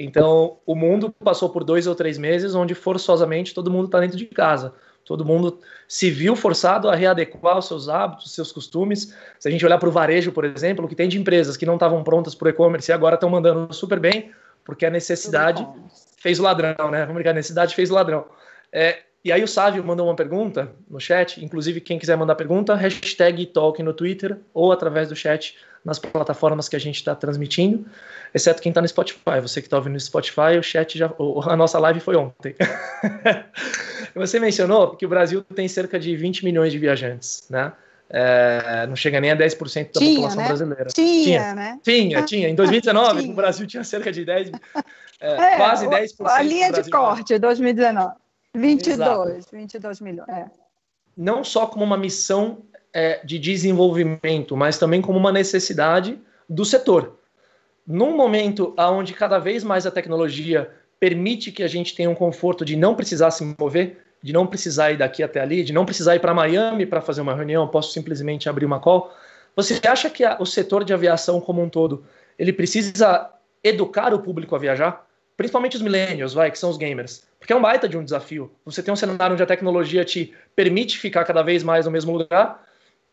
Então, o mundo passou por dois ou três meses onde forçosamente todo mundo está dentro de casa. Todo mundo se viu forçado a readequar os seus hábitos, os seus costumes. Se a gente olhar para o varejo, por exemplo, o que tem de empresas que não estavam prontas para o e-commerce e agora estão mandando super bem, porque a necessidade fez o ladrão, né? Vamos brincar, a necessidade fez o ladrão. É, e aí o Sávio mandou uma pergunta no chat, inclusive quem quiser mandar pergunta, hashtag Talk no Twitter ou através do chat nas plataformas que a gente está transmitindo, exceto quem está no Spotify. Você que está ouvindo no Spotify, o chat já. A nossa live foi ontem. Você mencionou que o Brasil tem cerca de 20 milhões de viajantes, né? É, não chega nem a 10% da tinha, população né? brasileira. Tinha, tinha, né? Tinha, tinha. Em 2019, tinha. o Brasil tinha cerca de 10, é, é, quase 10%. A linha de corte, 2019. 22, Exato. 22 milhões. É. Não só como uma missão é, de desenvolvimento, mas também como uma necessidade do setor. Num momento onde cada vez mais a tecnologia permite que a gente tenha um conforto de não precisar se mover, de não precisar ir daqui até ali, de não precisar ir para Miami para fazer uma reunião, posso simplesmente abrir uma call. Você acha que a, o setor de aviação como um todo, ele precisa educar o público a viajar? Principalmente os millennials, vai, que são os gamers. Porque é um baita de um desafio. Você tem um cenário onde a tecnologia te permite ficar cada vez mais no mesmo lugar,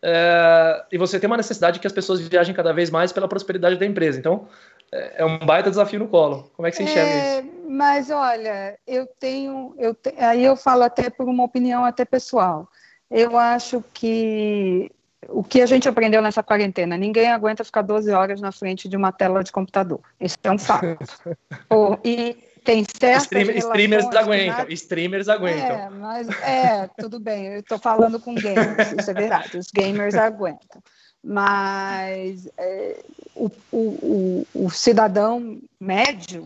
é, e você tem uma necessidade que as pessoas viajem cada vez mais pela prosperidade da empresa. Então, é, é um baita desafio no colo. Como é que você enxerga é, isso? Mas olha, eu tenho, eu te, aí eu falo até por uma opinião até pessoal. Eu acho que o que a gente aprendeu nessa quarentena, ninguém aguenta ficar 12 horas na frente de uma tela de computador. Isso é um fato. e tem certas Streamer, streamers aguentam, streamers aguentam. É, mas é, tudo bem, eu estou falando com gamers, isso é verdade, os gamers aguentam. Mas é, o, o, o, o, cidadão médio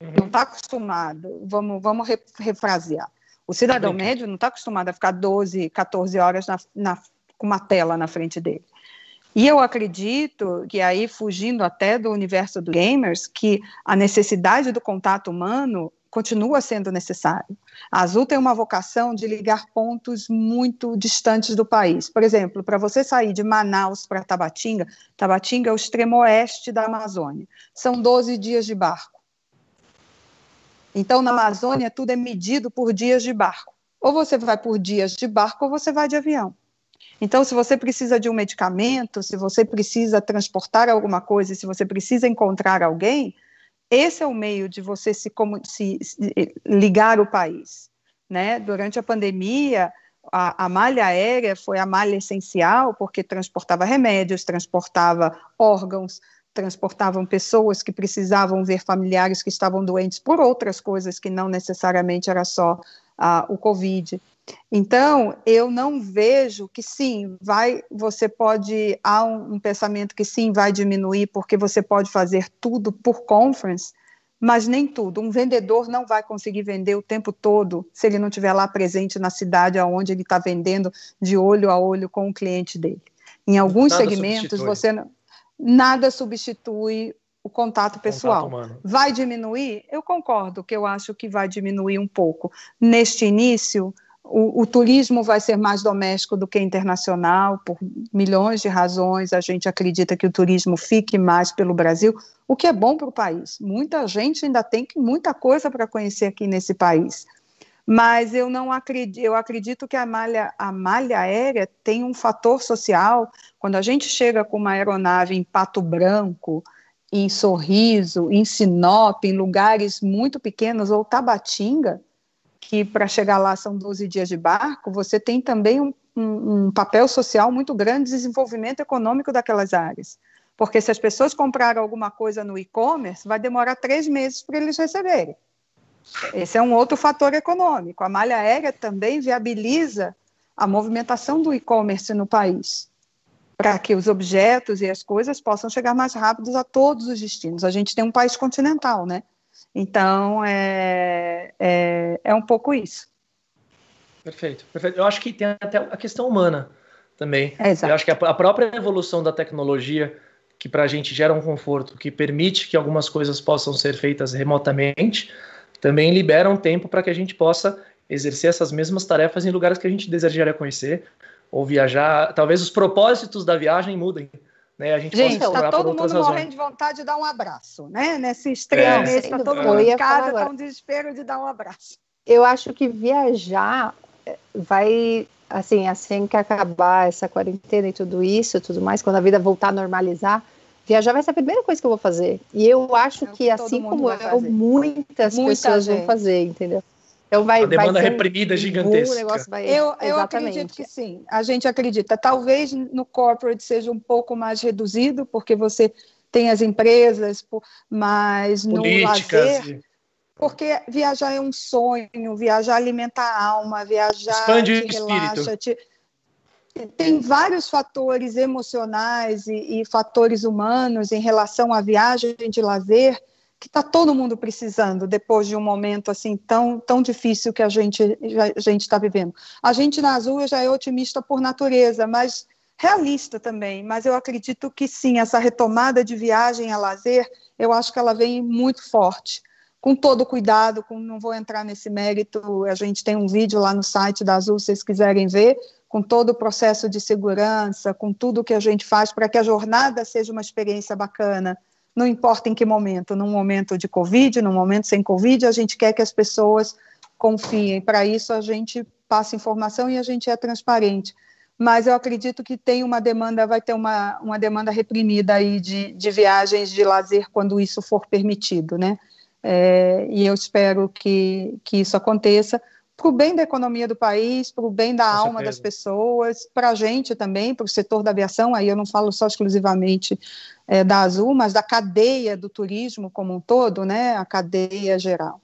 uhum. não está acostumado, vamos, vamos refrasear, o cidadão médio não está acostumado a ficar 12, 14 horas na, na, com uma tela na frente dele. E eu acredito que aí, fugindo até do universo dos gamers, que a necessidade do contato humano continua sendo necessário. A Azul tem uma vocação de ligar pontos muito distantes do país. Por exemplo, para você sair de Manaus para Tabatinga, Tabatinga é o extremo oeste da Amazônia, são 12 dias de barco. Então, na Amazônia, tudo é medido por dias de barco. Ou você vai por dias de barco ou você vai de avião. Então, se você precisa de um medicamento, se você precisa transportar alguma coisa, se você precisa encontrar alguém, esse é o meio de você se, se, se ligar o país. Né? Durante a pandemia, a, a, malha aérea foi a malha essencial, porque transportava remédios, transportava órgãos, transportavam pessoas que precisavam ver familiares que estavam doentes por outras coisas que não necessariamente era só uh, o Covid. Então, eu não vejo que sim, vai, você pode, há um, um, pensamento que sim, vai diminuir, porque você pode fazer tudo por conference, mas nem tudo. Um vendedor não vai conseguir vender o tempo todo se ele não estiver lá presente na cidade aonde ele está vendendo de olho a olho com o cliente dele. Em alguns nada segmentos, substitui. você não, nada substitui o contato pessoal. Contato vai diminuir? Eu concordo que eu acho que vai diminuir um pouco. Neste início, o, o, turismo vai ser mais doméstico do que internacional, por milhões de razões. A gente acredita que o turismo fique mais pelo Brasil, o que é bom para o país. Muita gente ainda tem muita coisa para conhecer aqui nesse país. Mas eu não acredito, eu acredito que a malha, a malha aérea tem um fator social. Quando a gente chega com uma aeronave em Pato Branco, em Sorriso, em Sinop, em lugares muito pequenos, ou Tabatinga, que para chegar lá são 12 dias de barco, você tem também um, um, um papel social muito grande de desenvolvimento econômico daquelas áreas. Porque se as pessoas comprarem alguma coisa no e-commerce, vai demorar três meses para eles receberem. Esse é um outro fator econômico. A malha aérea também viabiliza a movimentação do e-commerce no país, para que os objetos e as coisas possam chegar mais rápidos a todos os destinos. A gente tem um país continental, né? Então, é, é, é um pouco isso. Perfeito, perfeito. Eu acho que tem até a questão humana também. É, Eu acho que a, a própria evolução da tecnologia, que para a gente gera um conforto, que permite que algumas coisas possam ser feitas remotamente, também libera um tempo para que a gente possa exercer essas mesmas tarefas em lugares que a gente desejaria conhecer ou viajar. Talvez os propósitos da viagem mudem. Né? A gente gente, está todo mundo razões. morrendo de vontade de dar um abraço, né? Nesse extremo, é, está todo mundo em casa, está um desespero de dar um abraço. Eu acho que viajar eh, vai, assim, assim que acabar essa quarentena e tudo isso, tudo mais, quando a vida voltar a normalizar, viajar vai ser a primeira coisa que eu vou fazer. E eu acho é que, assim como eu, muitas Muita pessoas gente. vão fazer, entendeu? Então vai, a demanda vai reprimida gigantesca. Vai, eu, eu acredito que sim. A gente acredita. Talvez no corporate seja um pouco mais reduzido, porque você tem as empresas, mas no lazer. Porque viajar é um sonho, viajar alimenta a alma, viajar Expande te relaxa, te, tem vários fatores emocionais e, e, fatores humanos em relação à viagem de lazer que está todo mundo precisando depois de um momento assim tão, tão difícil que a gente a gente está vivendo. A gente na Azul já é otimista por natureza, mas realista também. Mas eu acredito que sim, essa retomada de viagem a lazer, eu acho que ela vem muito forte. Com todo cuidado, com, não vou entrar nesse mérito, a gente tem um vídeo lá no site da Azul, se vocês quiserem ver, com todo o processo de segurança, com tudo que a gente faz para que a jornada seja uma experiência bacana não importa em que momento, num momento de Covid, num momento sem Covid, a gente quer que as pessoas confiem. Para isso, a gente passa informação e a gente é transparente. Mas eu acredito que tem uma demanda, vai ter uma, uma demanda reprimida aí de, de viagens de lazer quando isso for permitido, né? É, e eu espero que, que isso aconteça para o bem da economia do país, para o bem da Com alma certeza. das pessoas, para a gente também, para o setor da aviação, aí eu não falo só exclusivamente é, da Azul, mas da cadeia do turismo como um todo, né, a cadeia geral.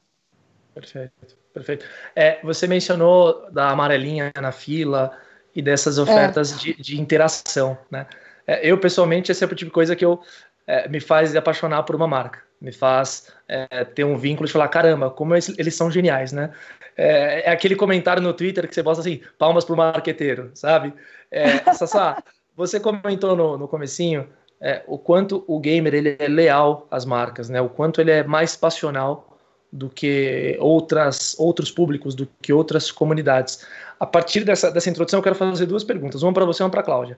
Perfeito, perfeito. É, você mencionou da amarelinha na fila e dessas ofertas é. de, de, interação, né? É, eu, pessoalmente, esse é o tipo de coisa que eu é, me faz apaixonar por uma marca, me faz é, ter um vínculo de falar, caramba, como eles, eles são geniais, né? É, é, aquele comentário no Twitter que você posta assim, palmas pro marqueteiro, sabe? É, Sassá, você comentou no, no comecinho é, o quanto o gamer ele é leal às marcas, né? O quanto ele é mais passional do que outras, outros públicos, do que outras comunidades. A partir dessa, dessa introdução, eu quero fazer duas perguntas, uma para você e uma para Cláudia.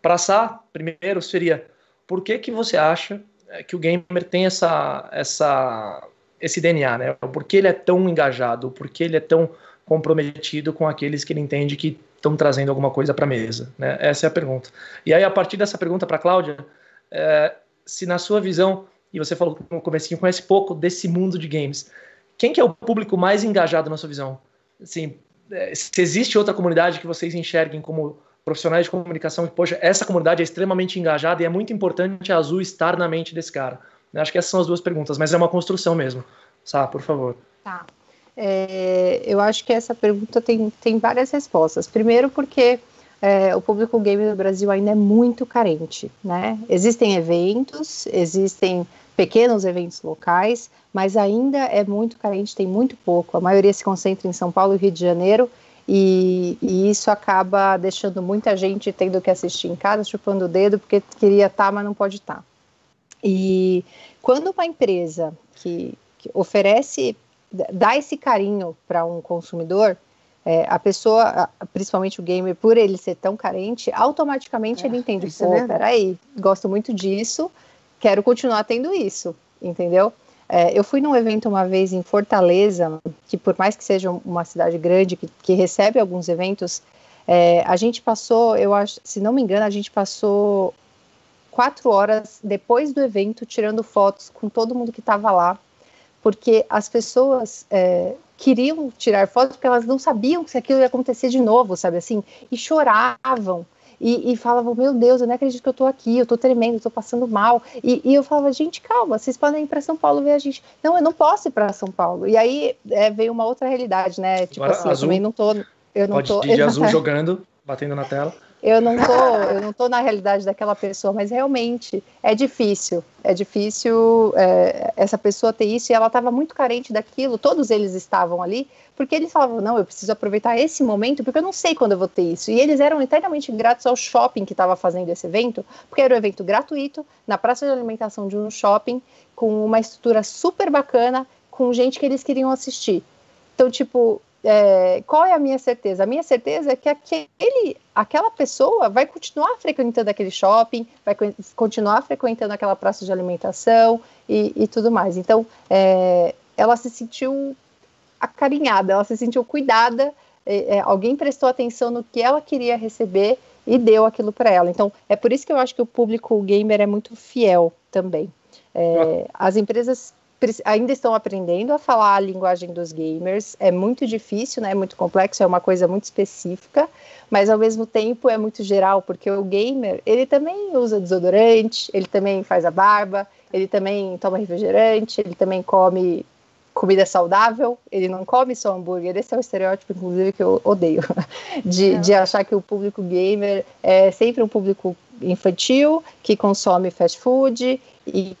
Para Sá, primeiro, seria por que, que você acha que o gamer tem essa, essa, esse DNA, né? Por que ele é tão engajado? Por que ele é tão comprometido com aqueles que ele entende que estão trazendo alguma coisa para a mesa? Né? Essa é a pergunta. E aí, a partir dessa pergunta para a Cláudia, é, se na sua visão e você falou no comecinho, conhece pouco desse mundo de games. Quem que é o público mais engajado na sua visão? Assim, é, se existe outra comunidade que vocês enxerguem como profissionais de comunicação, poxa, essa comunidade é extremamente engajada e é muito importante a Azul estar na mente desse cara. Acho que essas são as duas perguntas, mas é uma construção mesmo. Sá, por favor. Tá. É, eu acho que essa pergunta tem, tem várias respostas. Primeiro, porque é, o público game no Brasil ainda é muito carente, né? Existem eventos, existem pequenos eventos locais, mas ainda é muito carente, tem muito pouco. A maioria se concentra em São Paulo e Rio de Janeiro, e, e, isso acaba deixando muita gente tendo que assistir em casa, chupando o dedo, porque queria estar, tá, mas não pode estar. Tá. E quando uma empresa que, que oferece, dá esse carinho para um consumidor, é, a pessoa, principalmente o gamer, por ele ser tão carente, automaticamente é, ele entende, pô, é peraí, gosto muito disso, quero continuar tendo isso, entendeu? É, eu fui num evento uma vez em Fortaleza, que por mais que seja uma cidade grande, que, que recebe alguns eventos, é, a gente passou, eu acho, se não me engano, a gente passou quatro horas depois do evento tirando fotos com todo mundo que estava lá, porque as pessoas é, queriam tirar fotos porque elas não sabiam se aquilo ia acontecer de novo, sabe assim, e choravam e, e falavam, meu Deus, eu não acredito que eu tô aqui, eu tô tremendo, eu tô passando mal. E, e eu falava, gente, calma, vocês podem ir para São Paulo ver a gente. Não, eu não posso ir para São Paulo. E aí é, veio uma outra realidade, né? Tipo Agora, assim, azul, eu também não tô. Eu não pode tô. Ir de azul jogando, batendo na tela eu não tô, eu não tô na realidade daquela pessoa, mas realmente é difícil, é difícil é, essa pessoa ter isso e ela estava muito carente daquilo. Todos eles estavam ali porque eles falavam não, eu preciso aproveitar esse momento porque eu não sei quando eu vou ter isso. E eles eram eternamente gratos ao shopping que estava fazendo esse evento, porque era um evento gratuito na praça de alimentação de um shopping com uma estrutura super bacana, com gente que eles queriam assistir. Então, tipo, é, qual é a minha certeza? A minha certeza é que aquele, aquela pessoa vai continuar frequentando aquele shopping, vai continuar frequentando aquela praça de alimentação e, e tudo mais. Então, é, ela se sentiu acarinhada, ela se sentiu cuidada, é, é alguém prestou atenção no que ela queria receber e deu aquilo para ela. Então, é por isso que eu acho que o público gamer é muito fiel também. É, as empresas ainda estão aprendendo a falar a linguagem dos gamers. É muito difícil, né? É muito complexo, é uma coisa muito específica, mas ao mesmo tempo é muito geral, porque o gamer, ele também usa desodorante, ele também faz a barba, ele também toma refrigerante, ele também come comida saudável, ele não come só hambúrguer. Esse é o estereótipo, inclusive, que eu odeio, de, de achar que o público gamer é sempre um público infantil, que consome fast food e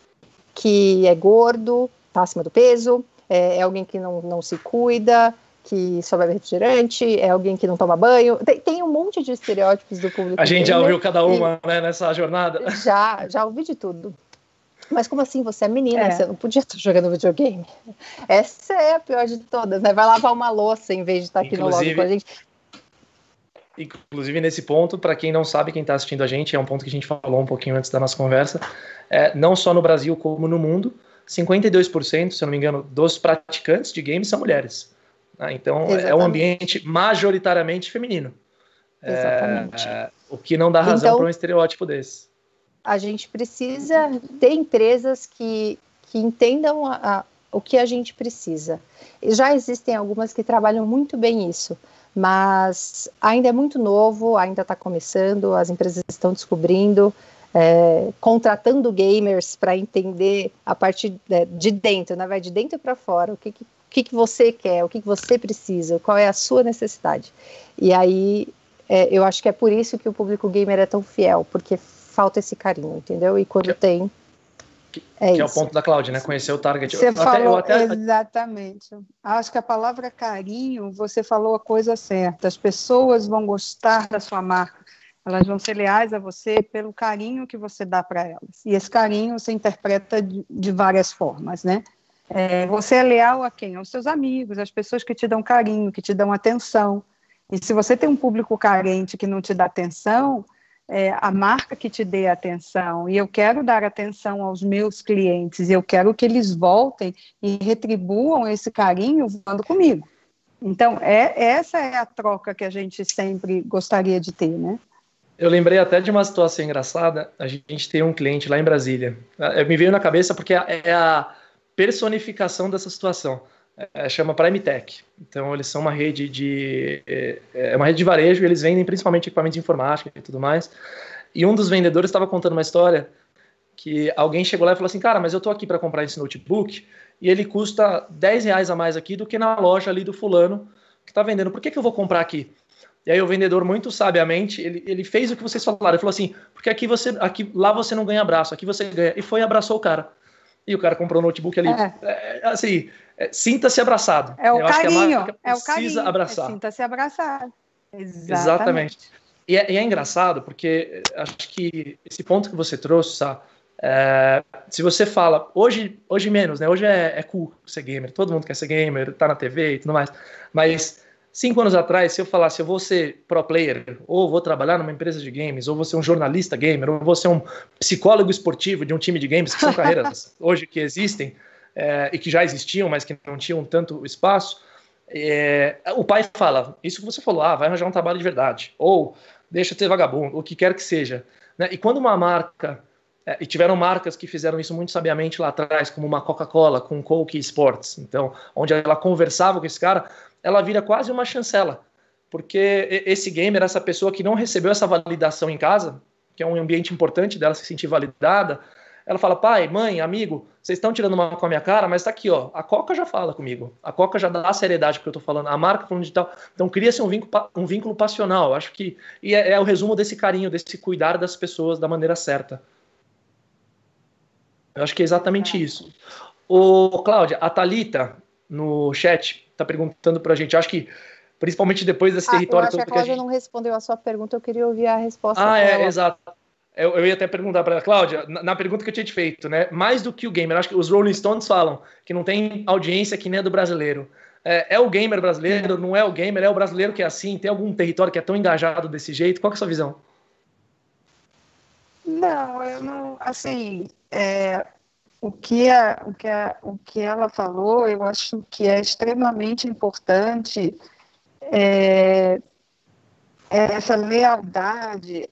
que é gordo, está acima do peso, é, é, alguém que não, não se cuida, que só bebe refrigerante, é alguém que não toma banho. Tem, tem um monte de estereótipos do público. A gente já ouviu cada uma né, nessa jornada. Já, já ouvi de tudo. Mas como assim? Você é menina, é. você não podia estar jogando videogame. Essa é a pior de todas, né? Vai lavar uma louça em vez de estar aqui Inclusive, no lobby com a gente. Inclusive, nesse ponto, para quem não sabe, quem está assistindo a gente, é um ponto que a gente falou um pouquinho antes da nossa conversa, é, não só no Brasil como no mundo, 52%, se eu não me engano, dos praticantes de games são mulheres. Né? Então, Exatamente. é um ambiente majoritariamente feminino. Exatamente. É, o que não dá razão então, para um estereótipo desse. A gente precisa ter empresas que, que entendam a, a, o que a gente precisa. Já existem algumas que trabalham muito bem isso mas ainda é muito novo, ainda está começando, as empresas estão descobrindo, é, contratando gamers para entender a partir de, de dentro, na verdade, de dentro para fora, o que, que, que, que você quer, o que, que você precisa, qual é a sua necessidade. E aí é, eu acho que é por isso que o público gamer é tão fiel, porque falta esse carinho, entendeu? E quando tem, que é, que é o ponto da Cláudia, né? Conhecer o target. Você eu falou até, até... exatamente. Acho que a palavra carinho, você falou a coisa certa. As pessoas vão gostar da sua marca. Elas vão ser leais a você pelo carinho que você dá para elas. E esse carinho você interpreta de, de várias formas, né? É, você é leal a quem? Aos seus amigos, às pessoas que te dão carinho, que te dão atenção. E se você tem um público carente que não te dá atenção, é, a marca que te dê atenção, e eu quero dar atenção aos meus clientes, eu quero que eles voltem e retribuam esse carinho voando comigo. Então, é, essa é a troca que a gente sempre gostaria de ter, né? Eu lembrei até de uma situação engraçada. A gente tem um cliente lá em Brasília. É, me veio na cabeça porque é a personificação dessa situação. É, chama Prime Tech. Então, eles são uma rede de é, é uma rede de varejo e eles vendem principalmente equipamentos de informática e tudo mais. E um dos vendedores estava contando uma história que alguém chegou lá e falou assim, cara, mas eu tô aqui para comprar esse notebook e ele custa 10 reais a mais aqui do que na loja ali do fulano que está vendendo. Por que, que eu vou comprar aqui? E aí o vendedor, muito sabiamente, ele, ele fez o que vocês falaram. Ele falou assim, porque aqui você, aqui, lá você não ganha abraço, aqui você ganha. E foi e abraçou o cara. E o cara comprou um notebook ali. É. É, assim, é, sinta-se abraçado. É o Eu carinho. é o carinho. abraçar. Sinta-se abraçado. Exatamente. Exatamente. E é, e é, engraçado, porque acho que esse ponto que você trouxe? É, se você fala, hoje, hoje menos, né? Hoje é, é cool ser gamer, todo mundo quer ser gamer, tá na TV e tudo mais. Mas cinco anos atrás, se eu falasse, eu vou ser pro player, ou vou trabalhar numa empresa de games, ou vou ser um jornalista gamer, ou vou ser um psicólogo esportivo de um time de games, que são carreiras hoje que existem é, e que já existiam, mas que não tinham tanto espaço. É, o pai fala, isso que você falou, ah, vai arranjar um trabalho de verdade, ou deixa ter vagabundo, o que quer que seja. Né? E quando uma marca é, e tiveram marcas que fizeram isso muito sabiamente lá atrás, como uma Coca-Cola com Coke Sports. Então, onde ela conversava com esse cara, ela vira quase uma chancela. Porque esse gamer, essa pessoa que não recebeu essa validação em casa, que é um ambiente importante dela se sentir validada, ela fala: pai, mãe, amigo, vocês estão tirando uma com a minha cara, mas tá aqui, ó. A Coca já fala comigo. A Coca já dá a seriedade que eu tô falando. A marca falando digital. Então cria-se um vínculo, um vínculo passional. Acho que. E é, é o resumo desse carinho, desse cuidar das pessoas da maneira certa. Eu acho que é exatamente isso. O Cláudia, a Talita no chat está perguntando para a gente. Acho que principalmente depois desse ah, território. Eu acho que a Cláudia gente... não respondeu a sua pergunta. Eu queria ouvir a resposta. Ah, é, exato. Eu, eu, ia até perguntar para a Cláudia, na, na, pergunta que eu tinha te feito, né? Mais do que o gamer, acho que os Rolling Stones falam que não tem audiência que nem a do brasileiro. É, é, o gamer brasileiro, não é o gamer, é o brasileiro que é assim? Tem algum território que é tão engajado desse jeito? Qual é a sua visão? Não, eu não. Assim, é, o, que a, o, que a, o que ela falou, eu acho que é extremamente importante. É, essa lealdade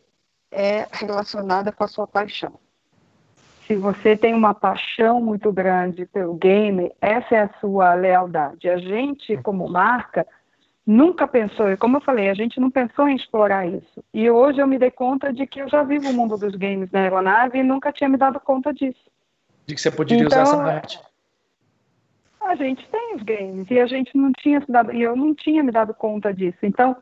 é relacionada com a sua paixão. Se você tem uma paixão muito grande pelo game, essa é a sua lealdade. A gente, como marca, nunca pensou, como eu falei, a gente não pensou em explorar isso. E hoje eu me dei conta de que eu já vivo o mundo dos games na aeronave e nunca tinha me dado conta disso. De que você poderia então, usar essa arte. A gente tem os games e a gente não tinha se dado, e eu não tinha me dado conta disso. Então,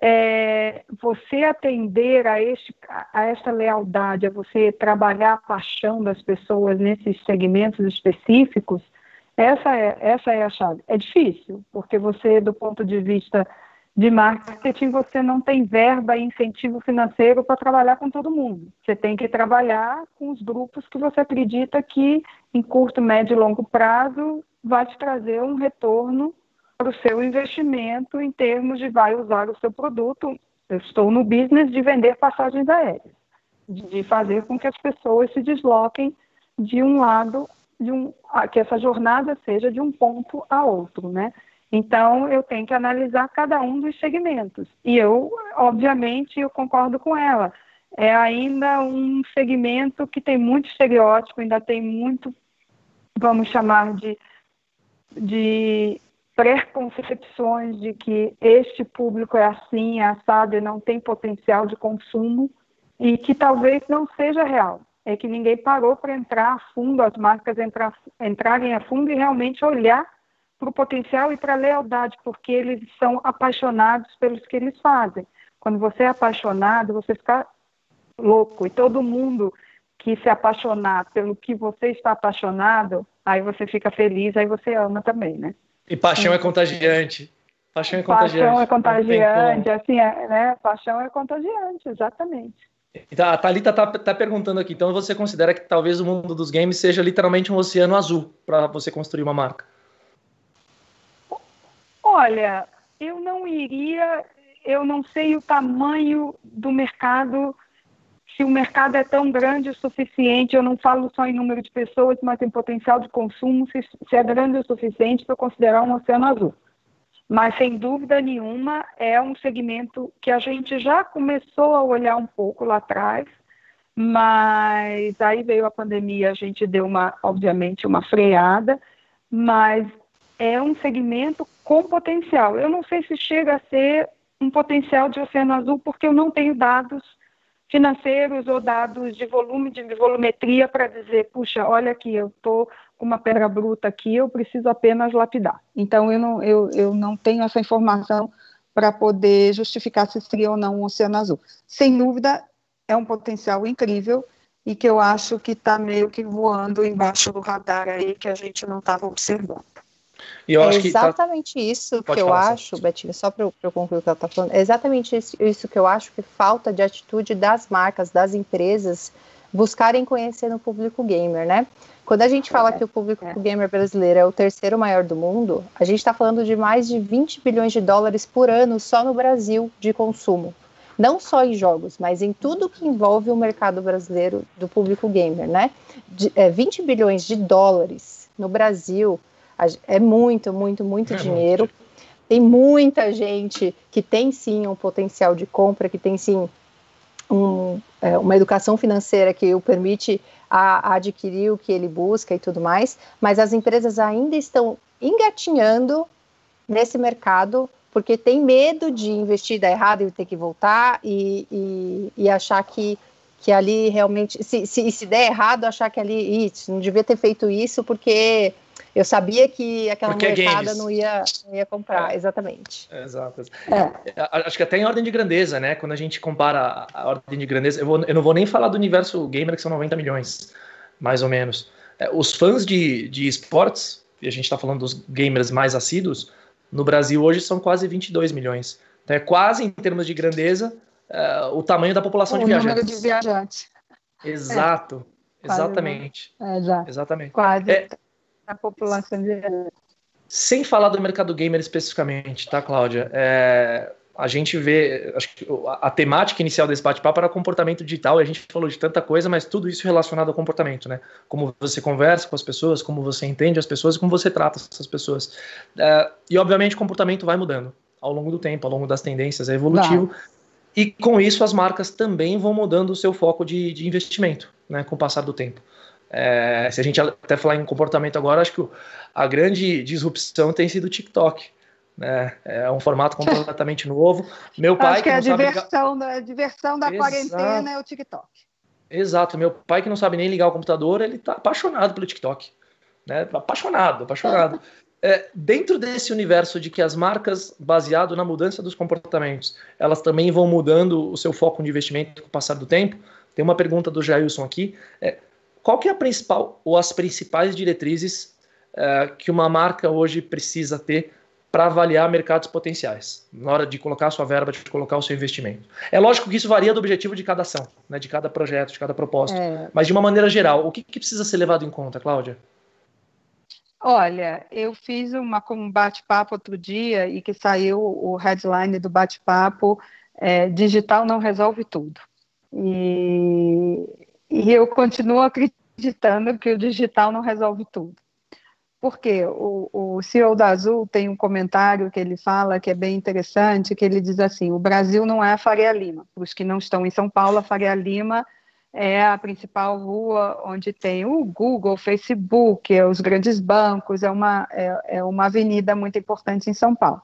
é, você atender a, este, a esta lealdade, a você trabalhar a paixão das pessoas nesses segmentos específicos, essa é, essa é a chave. É difícil, porque você, do ponto de vista de marketing, você não tem verba e incentivo financeiro para trabalhar com todo mundo. Você tem que trabalhar com os grupos que você acredita que, em curto, médio e longo prazo, vai te trazer um retorno para o seu investimento em termos de vai usar o seu produto. Eu estou no business de vender passagens aéreas, de fazer com que as pessoas se desloquem de um lado de um, que essa jornada seja de um ponto a outro, né? Então, eu tenho que analisar cada um dos segmentos. E eu, obviamente, eu concordo com ela. É ainda um segmento que tem muito estereótipo, ainda tem muito, vamos chamar de, de preconcepções de que este público é assim, é assado e não tem potencial de consumo, e que talvez não seja real é que ninguém parou para entrar a fundo, as marcas entrar, entrarem a fundo e realmente olhar para o potencial e para a lealdade, porque eles são apaixonados pelos que eles fazem. Quando você é apaixonado, você fica louco. E todo mundo que se apaixonar pelo que você está apaixonado, aí você fica feliz, aí você ama também, né? E paixão é contagiante. Paixão é contagiante. Paixão é contagiante, assim, é, né? Paixão é contagiante, exatamente. Então, a Thalita está tá perguntando aqui, então você considera que talvez o mundo dos games seja literalmente um oceano azul para você construir uma marca? Olha, eu não iria, eu não sei o tamanho do mercado, se o mercado é tão grande o suficiente, eu não falo só em número de pessoas, mas em potencial de consumo, se, se é grande o suficiente para considerar um oceano azul. Mas, sem dúvida nenhuma, é um segmento que a gente já começou a olhar um pouco lá atrás, mas aí veio a pandemia, a gente deu uma, obviamente, uma freada, mas é um segmento com potencial. Eu não sei se chega a ser um potencial de oceano azul, porque eu não tenho dados financeiros ou dados de volume, de volumetria para dizer, puxa, olha aqui, eu estou com uma pedra bruta aqui, eu preciso apenas lapidar. Então, eu não, eu, eu não tenho essa informação para poder justificar se seria ou não um oceano azul. Sem dúvida, é um potencial incrível e que eu acho que está meio que voando embaixo do radar aí, que a gente não estava observando. É exatamente tá... isso Pode que eu acho, Betinho, só para eu concluir o que ela está falando, é exatamente isso, isso que eu acho que falta de atitude das marcas, das empresas, buscarem conhecer no público gamer, né? Quando a gente fala é, que o público é. gamer brasileiro é o terceiro maior do mundo, a gente está falando de mais de 20 bilhões de dólares por ano só no Brasil de consumo. Não só em jogos, mas em tudo que envolve o mercado brasileiro do público gamer, né? De, é, 20 bilhões de dólares no Brasil é muito, muito, muito é dinheiro. Muito. Tem muita gente que tem sim um potencial de compra, que tem sim um, é, uma educação financeira que o permite a, a, adquirir o que ele busca e tudo mais, mas as empresas ainda estão engatinhando nesse mercado porque tem medo de investir dar errado e ter que voltar e, e, e achar que, que ali realmente, se, se, se der errado, achar que ali, não devia ter feito isso porque eu sabia que aquela Porque é molecada não ia, não ia comprar, é. exatamente. Exato. É. Acho que até em ordem de grandeza, né? Quando a gente compara a ordem de grandeza, eu, vou, eu não vou nem falar do universo gamer, que são 90 milhões, mais ou menos. É, os fãs de, de esportes, e a gente está falando dos gamers mais assíduos, no Brasil hoje são quase 22 milhões. Então é quase, em termos de grandeza, é, o tamanho da população o de viajantes. O número de viajantes. Exato. É. Exatamente. É, exato. Exatamente. Quase. É, a população de Sem falar do mercado gamer especificamente, tá, Cláudia? É, a gente vê, acho que a, temática inicial desse bate-papo era comportamento digital, e a gente falou de tanta coisa, mas tudo isso relacionado ao comportamento, né? Como você conversa com as pessoas, como você entende as pessoas e como você trata essas pessoas. É, e, obviamente, o comportamento vai mudando ao longo do tempo, ao longo das tendências, é evolutivo. E com isso, as marcas também vão mudando o seu foco de, de investimento, né, com o passar do tempo. É, se a gente até falar em comportamento agora, acho que a grande disrupção tem sido o TikTok. Né? É um formato completamente novo. Meu pai acho que, que a diversão, da, a diversão da Exato. quarentena é o TikTok. Exato. Meu pai que não sabe nem ligar o computador, ele está apaixonado pelo TikTok. Né? Apaixonado, apaixonado. É, dentro desse universo de que as marcas, baseado na mudança dos comportamentos, elas também vão mudando o seu foco de investimento com o passar do tempo. Tem uma pergunta do Jailson aqui. É, qual que é a principal ou as principais diretrizes uh, que uma marca hoje precisa ter para avaliar mercados potenciais, na hora de colocar a sua verba, de colocar o seu investimento? É lógico que isso varia do objetivo de cada ação, né, de cada projeto, de cada propósito, é. mas de uma maneira geral, o que, que precisa ser levado em conta, Cláudia? Olha, eu fiz uma, um bate-papo outro dia e que saiu o headline do bate-papo é, digital não resolve tudo. E e eu continuo acreditando que o digital não resolve tudo. Porque o, o CEO da Azul tem um comentário que ele fala que é bem interessante, que ele diz assim, o Brasil não é a Faria Lima. Para os que não estão em São Paulo, a Faria Lima é a principal rua onde tem o Google, o Facebook, é os grandes bancos, é uma, é, é uma avenida muito importante em São Paulo.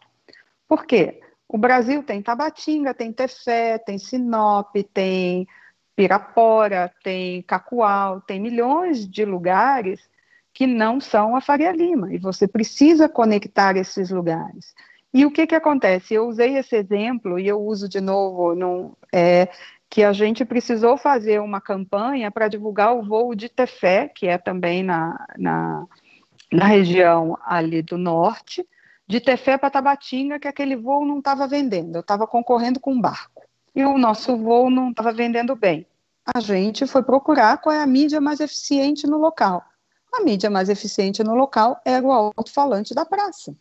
Por quê? O Brasil tem Tabatinga, tem Tefé, tem Sinop, tem Pirapora, tem Cacoal, tem milhões de lugares que não são a Faria Lima, e você precisa conectar esses lugares. E o que, que acontece? Eu usei esse exemplo, e eu uso de novo, num, é, que a gente precisou fazer uma campanha para divulgar o voo de Tefé, que é também na, na, na região ali do norte, de Tefé para Tabatinga, que aquele voo não estava vendendo, eu estava concorrendo com um barco. E o nosso voo não estava vendendo bem. A gente foi procurar qual é a mídia mais eficiente no local. A mídia mais eficiente no local era o alto-falante da praça.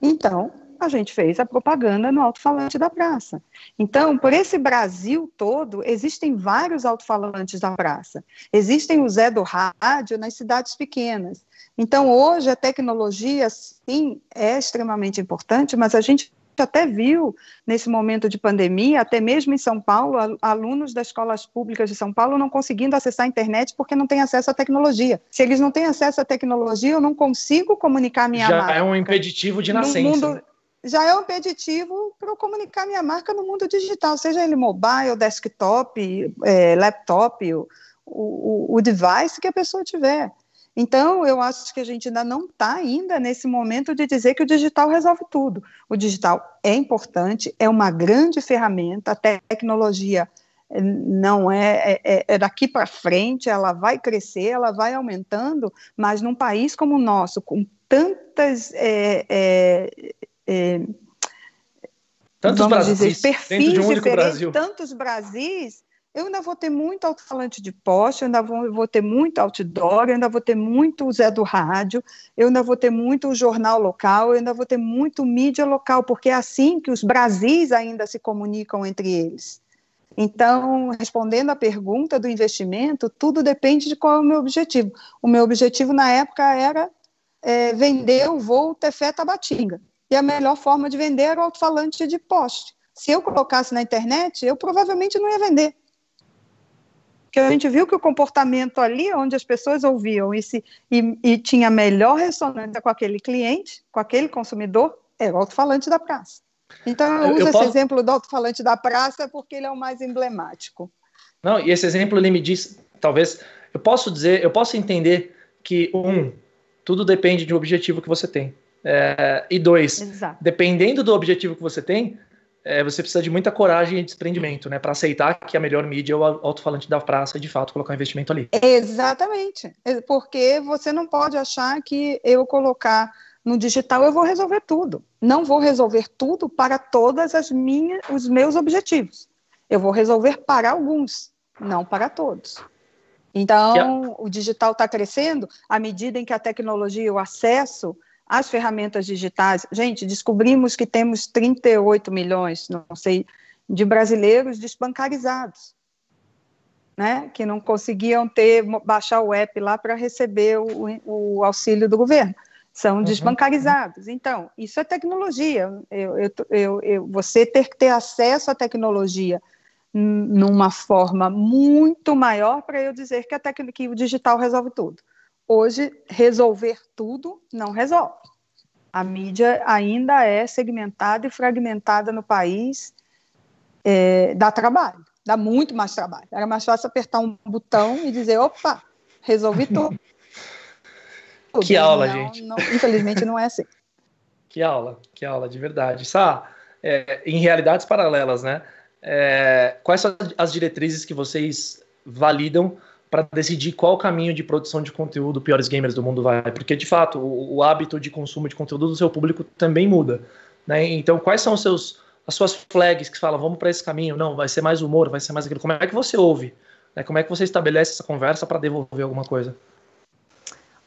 Então, a gente fez a propaganda no alto-falante da praça. Então, por esse Brasil todo, existem vários alto-falantes da praça. Existem o Zé do Rádio nas cidades pequenas. Então, hoje, a tecnologia, sim, é extremamente importante, mas a gente até viu nesse momento de pandemia, até mesmo em São Paulo, alunos das escolas públicas de São Paulo não conseguindo acessar a internet porque não têm acesso à tecnologia. Se eles não têm acesso à tecnologia, eu não consigo comunicar minha Já marca. é um impeditivo de nascença. Né? já é um impeditivo para eu comunicar minha marca no mundo digital, seja ele mobile, desktop, é, laptop, o, o, o device que a pessoa tiver. Então, eu acho que a gente ainda não está ainda nesse momento de dizer que o digital resolve tudo. O digital é importante, é uma grande ferramenta, a tecnologia eh, não é, é, é, é daqui para frente, ela vai crescer, ela vai aumentando, mas num país como o nosso, com tantas é, tantos vamos Brasis, dizer, perfis de um diferentes, Brasil. tantos Brasis, eu ainda vou ter muito alto-falante de poste, eu ainda vou, vou, ter muito outdoor, eu ainda vou ter muito Zé do Rádio, eu ainda vou ter muito jornal local, eu ainda vou ter muito mídia local, porque é assim que os Brasis ainda se comunicam entre eles. Então, respondendo à pergunta do investimento, tudo depende de qual é o meu objetivo. O meu objetivo na época era é, vender o voo Tefé Tabatinga e a melhor forma de vender era o alto-falante de poste. Se eu colocasse na internet, eu provavelmente não ia vender. Porque a gente viu que o comportamento ali, onde as pessoas ouviam e, se, e, e tinha melhor ressonância com aquele cliente, com aquele consumidor, era o alto-falante da praça. Então, eu, eu uso eu esse posso... exemplo do alto-falante da praça porque ele é o mais emblemático. Não, e esse exemplo ele me diz, talvez, eu posso dizer, eu posso entender que, um, tudo depende do objetivo que você tem. É, e dois, Exato. dependendo do objetivo que você tem, é, você precisa de muita coragem e desprendimento, né, para aceitar que a melhor mídia é o alto-falante da praça e de fato colocar um investimento ali. Exatamente, é, porque você não pode achar que eu colocar no digital eu vou resolver tudo. Não vou resolver tudo para todas as minhas, os meus objetivos. Eu vou resolver para alguns, não para todos. Então, o digital está crescendo à medida em que a tecnologia, o acesso as ferramentas digitais. Gente, descobrimos que temos 38 milhões, não sei, de brasileiros desbancarizados, né? Que não conseguiam ter baixar o app lá para receber o, o, auxílio do governo. São uhum. desbancarizados. Então, isso é tecnologia. Eu, eu, eu, eu, você ter que ter acesso à tecnologia numa forma muito maior para eu dizer que, a que o digital resolve tudo. Hoje, resolver tudo não resolve. A mídia ainda é segmentada e fragmentada no país, é, dá trabalho, dá muito mais trabalho. Era mais fácil apertar um botão e dizer, opa, resolvi tudo. Que aula, não, gente. Não, infelizmente não é assim. Que aula, que aula, de verdade. Sá, é, em realidades paralelas, né? É, quais são as diretrizes que vocês validam para decidir qual caminho de produção de conteúdo piores gamers do mundo vai, porque de fato o, o hábito de consumo de conteúdo do seu público também muda, né? Então, quais são os seus as suas flags que falam, vamos para esse caminho, não, vai ser mais humor, vai ser mais aquilo. Como é que você ouve? Né? Como é que você estabelece essa conversa para devolver alguma coisa?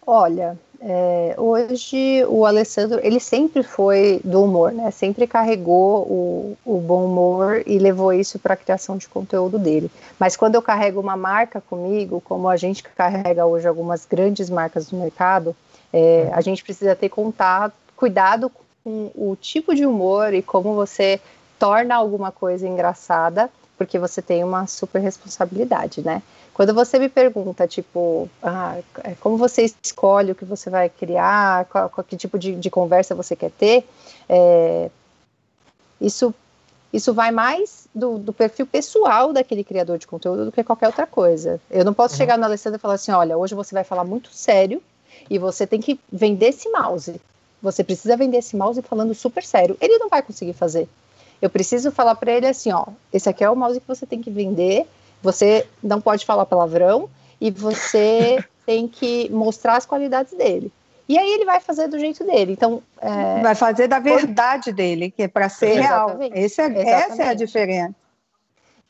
Olha, é, hoje o Alessandro, ele sempre foi do humor, né? Sempre carregou o, o bom humor e levou isso para a criação de conteúdo dele. Mas quando eu carrego uma marca comigo, como a gente carrega hoje algumas grandes marcas do mercado, é, a gente precisa ter contato, cuidado com o tipo de humor e como você torna alguma coisa engraçada, porque você tem uma super responsabilidade, né? Quando você me pergunta, tipo, ah, é, como você escolhe o que você vai criar, qual, qual que tipo de, de, conversa você quer ter, é, isso, isso vai mais do, do, perfil pessoal daquele criador de conteúdo do que qualquer outra coisa. Eu não posso uhum. chegar no Alessandro e falar assim, olha, hoje você vai falar muito sério e você tem que vender esse mouse. Você precisa vender esse mouse falando super sério. Ele não vai conseguir fazer. Eu preciso falar para ele assim, ó, esse aqui é o mouse que você tem que vender você não pode falar palavrão e você tem que mostrar as qualidades dele. E aí ele vai fazer do jeito dele. Então é... vai fazer da verdade dele, que é para ser Exatamente. real. Esse é, essa é a diferença.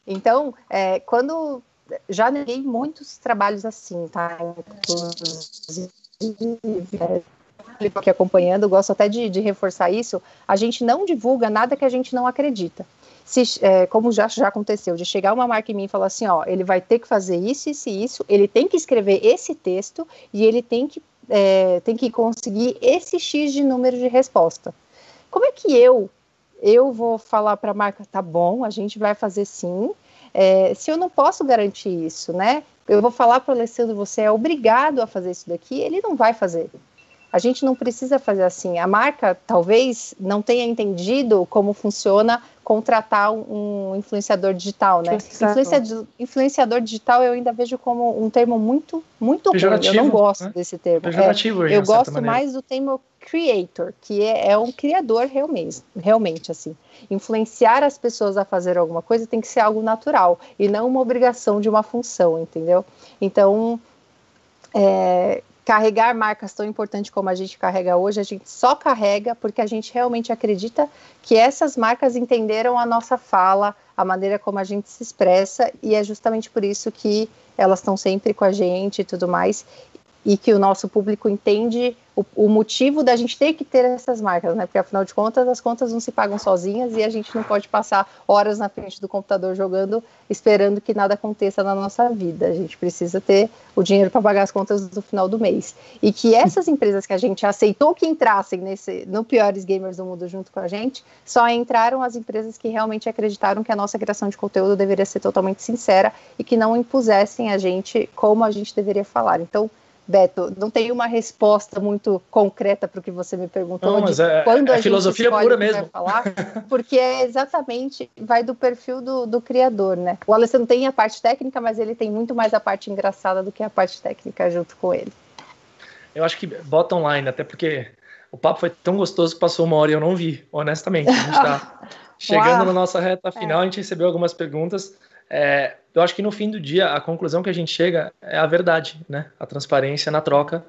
Então, é, quando já neguei muitos trabalhos assim, tá? Aqui acompanhando, gosto até de, de, reforçar isso. A gente não divulga nada que a gente não acredita. Se, é, como já, já aconteceu, de chegar uma marca em mim e falar assim: ó, ele vai ter que fazer isso, isso e isso, ele tem que escrever esse texto e ele tem que, é, tem que conseguir esse X de número de resposta. Como é que eu, eu vou falar para a marca, tá bom, a gente vai fazer sim, é, se eu não posso garantir isso, né? Eu vou falar para o Alessandro, você é obrigado a fazer isso daqui, ele não vai fazer. A gente não precisa fazer assim. A marca talvez não tenha entendido como funciona contratar um influenciador digital, né? Influenciador, influenciador, digital eu ainda vejo como um termo muito, muito ruim. Eu não gosto né? desse termo. Pejorativo, é, eu gosto maneira. mais do termo creator, que é, é, um criador realmente, realmente assim. Influenciar as pessoas a fazer alguma coisa tem que ser algo natural e não uma obrigação de uma função, entendeu? Então, é, carregar marcas tão importantes como a gente carrega hoje, a gente só carrega porque a gente realmente acredita que essas marcas entenderam a nossa fala, a maneira como a gente se expressa, e é justamente por isso que elas estão sempre com a gente e tudo mais e que o nosso público entende o, o, motivo da gente ter que ter essas marcas, né? Porque afinal de contas as contas não se pagam sozinhas e a gente não pode passar horas na frente do computador jogando, esperando que nada aconteça na nossa vida. A gente precisa ter o dinheiro para pagar as contas no final do mês. E que essas empresas que a gente aceitou que entrassem nesse no piores gamers do mundo junto com a gente, só entraram as empresas que realmente acreditaram que a nossa criação de conteúdo deveria ser totalmente sincera e que não impusessem a gente como a gente deveria falar. Então Beto, não tem uma resposta muito concreta para o que você me perguntou. Não, mas é, quando é a filosofia pura mesmo. Falar, porque é exatamente, vai do perfil do, do criador, né? O Alessandro tem a parte técnica, mas ele tem muito mais a parte engraçada do que a parte técnica junto com ele. Eu acho que bota online, até porque o papo foi tão gostoso que passou uma hora e eu não vi, honestamente. A gente está chegando na nossa reta final, é. a gente recebeu algumas perguntas. É, eu acho que no fim do dia a conclusão que a gente chega é a verdade, né? A transparência na troca,